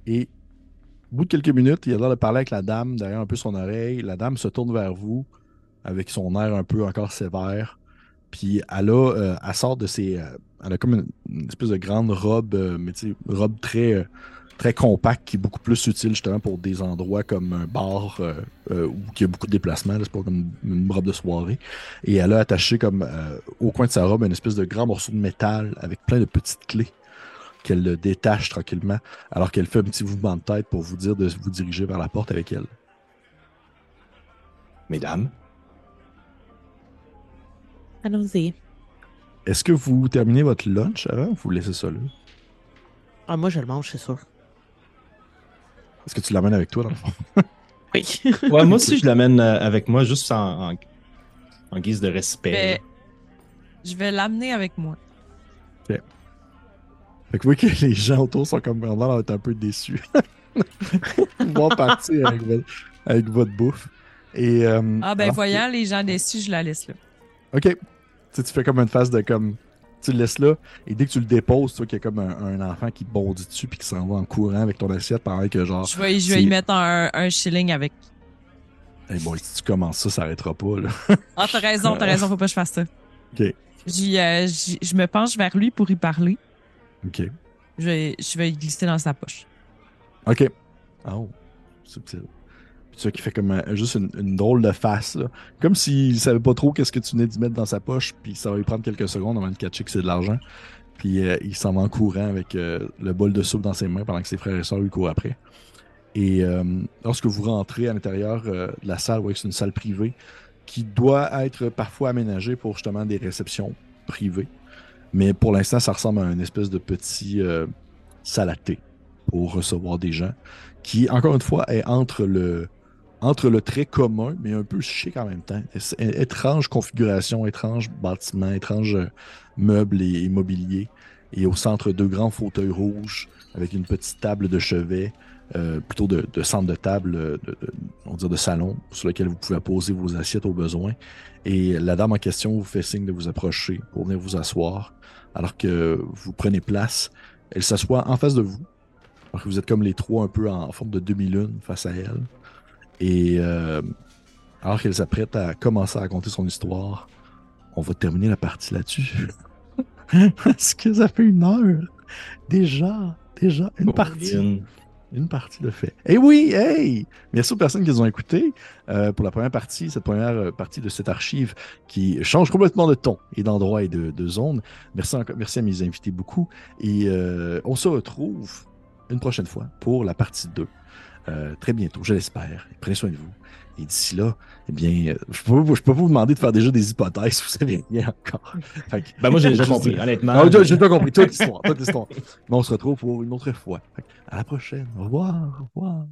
Et au bout de quelques minutes, il a l'air de parler avec la dame derrière un peu son oreille. La dame se tourne vers vous avec son air un peu encore sévère. Puis elle a, euh, elle sort de ses, euh, elle a comme une, espèce de grande robe, euh, mais tu sais, robe très, très compacte qui est beaucoup plus utile justement pour des endroits comme un bar euh, euh, où il y a beaucoup de déplacements. là, C'est pas comme une robe de soirée. Et elle a attaché comme euh, au coin de sa robe une espèce de grand morceau de métal avec plein de petites clés qu'elle le détache tranquillement alors qu'elle fait un petit mouvement de tête pour vous dire de vous diriger vers la porte avec elle. Mesdames, Allons-y. Est-ce que vous terminez votre lunch avant ou vous laissez ça là? Ah, moi, je le mange, c'est sûr. Est-ce que tu l'amènes avec toi dans le fond? Oui. Ouais, moi aussi, je l'amène euh, avec moi juste en, en, en guise de respect. Mais je vais l'amener avec moi. Fait que vous voyez que les gens autour sont comme vraiment être un peu déçus. Voir partir avec votre, avec votre bouffe. Et, euh, Ah ben que- voyant les gens déçus, je la laisse là. Ok. Tu sais, tu fais comme une phase de comme. Tu le laisses là, et dès que tu le déposes, tu vois qu'il y a comme un, un enfant qui bondit dessus puis qui s'en va en courant avec ton assiette pendant que genre. Je vais, je vais y mettre un, un shilling avec. Hey boy, si tu commences ça, ça arrêtera pas là. Ah, t'as raison, t'as raison, faut pas que je fasse ça. Ok. Euh, je me penche vers lui pour y parler. Ok. Je vais, je vais y glisser dans sa poche. Ok. Oh, subtil. Puis tu qu'il fait comme juste une, drôle de face, là. Comme s'il savait pas trop qu'est-ce que tu venais d'y mettre dans sa poche, puis ça va lui prendre quelques secondes avant de catcher que c'est de l'argent. Puis euh, il s'en va en courant avec euh, le bol de soupe dans ses mains pendant que ses frères et sœurs lui courent après. Et euh, lorsque vous rentrez à l'intérieur de la salle, vous voyez que c'est une salle privée qui doit être parfois aménagée pour justement des réceptions privées. Mais pour l'instant, ça ressemble à une espèce de petit thé pour recevoir des gens qui, encore une fois, est entre le, entre le très commun, mais un peu chic en même temps. Étrange configuration, étrange bâtiment, étrange euh, meubles et, et mobilier. Et au centre, deux grands fauteuils rouges avec une petite table de chevet, euh, plutôt de, centre de table, euh, de, de- on dire de salon, sur lequel vous pouvez poser vos assiettes au besoin. Et la dame en question vous fait signe de vous approcher pour venir vous asseoir. Alors que vous prenez place, elle s'assoit en face de vous. Alors que vous êtes comme les trois un peu en forme de demi-lune face à elle. Et euh, alors qu'elle s'apprête à commencer à raconter son histoire, on va terminer la partie là-dessus. Parce que ça fait une heure? Déjà, déjà, une partie. Une partie de fait. Eh oui, hey! Merci aux personnes qui nous ont écoutés euh, pour la première partie, cette première euh, partie de cette archive qui change complètement de ton et d'endroit et de, de zone. Merci, encore, merci à mes invités beaucoup. Et euh, on se retrouve une prochaine fois pour la partie 2. Euh, très bientôt, je l'espère. Prenez soin de vous. Et d'ici là, eh bien, euh, je peux, je peux vous demander de faire déjà des hypothèses, vous savez rien encore. Fait que- Ben, moi, j'ai déjà compris, honnêtement. ah, j'ai pas compris toute l'histoire, toute l'histoire. Mais on se retrouve pour une autre fois. Fait que À la prochaine. Au revoir. Au revoir.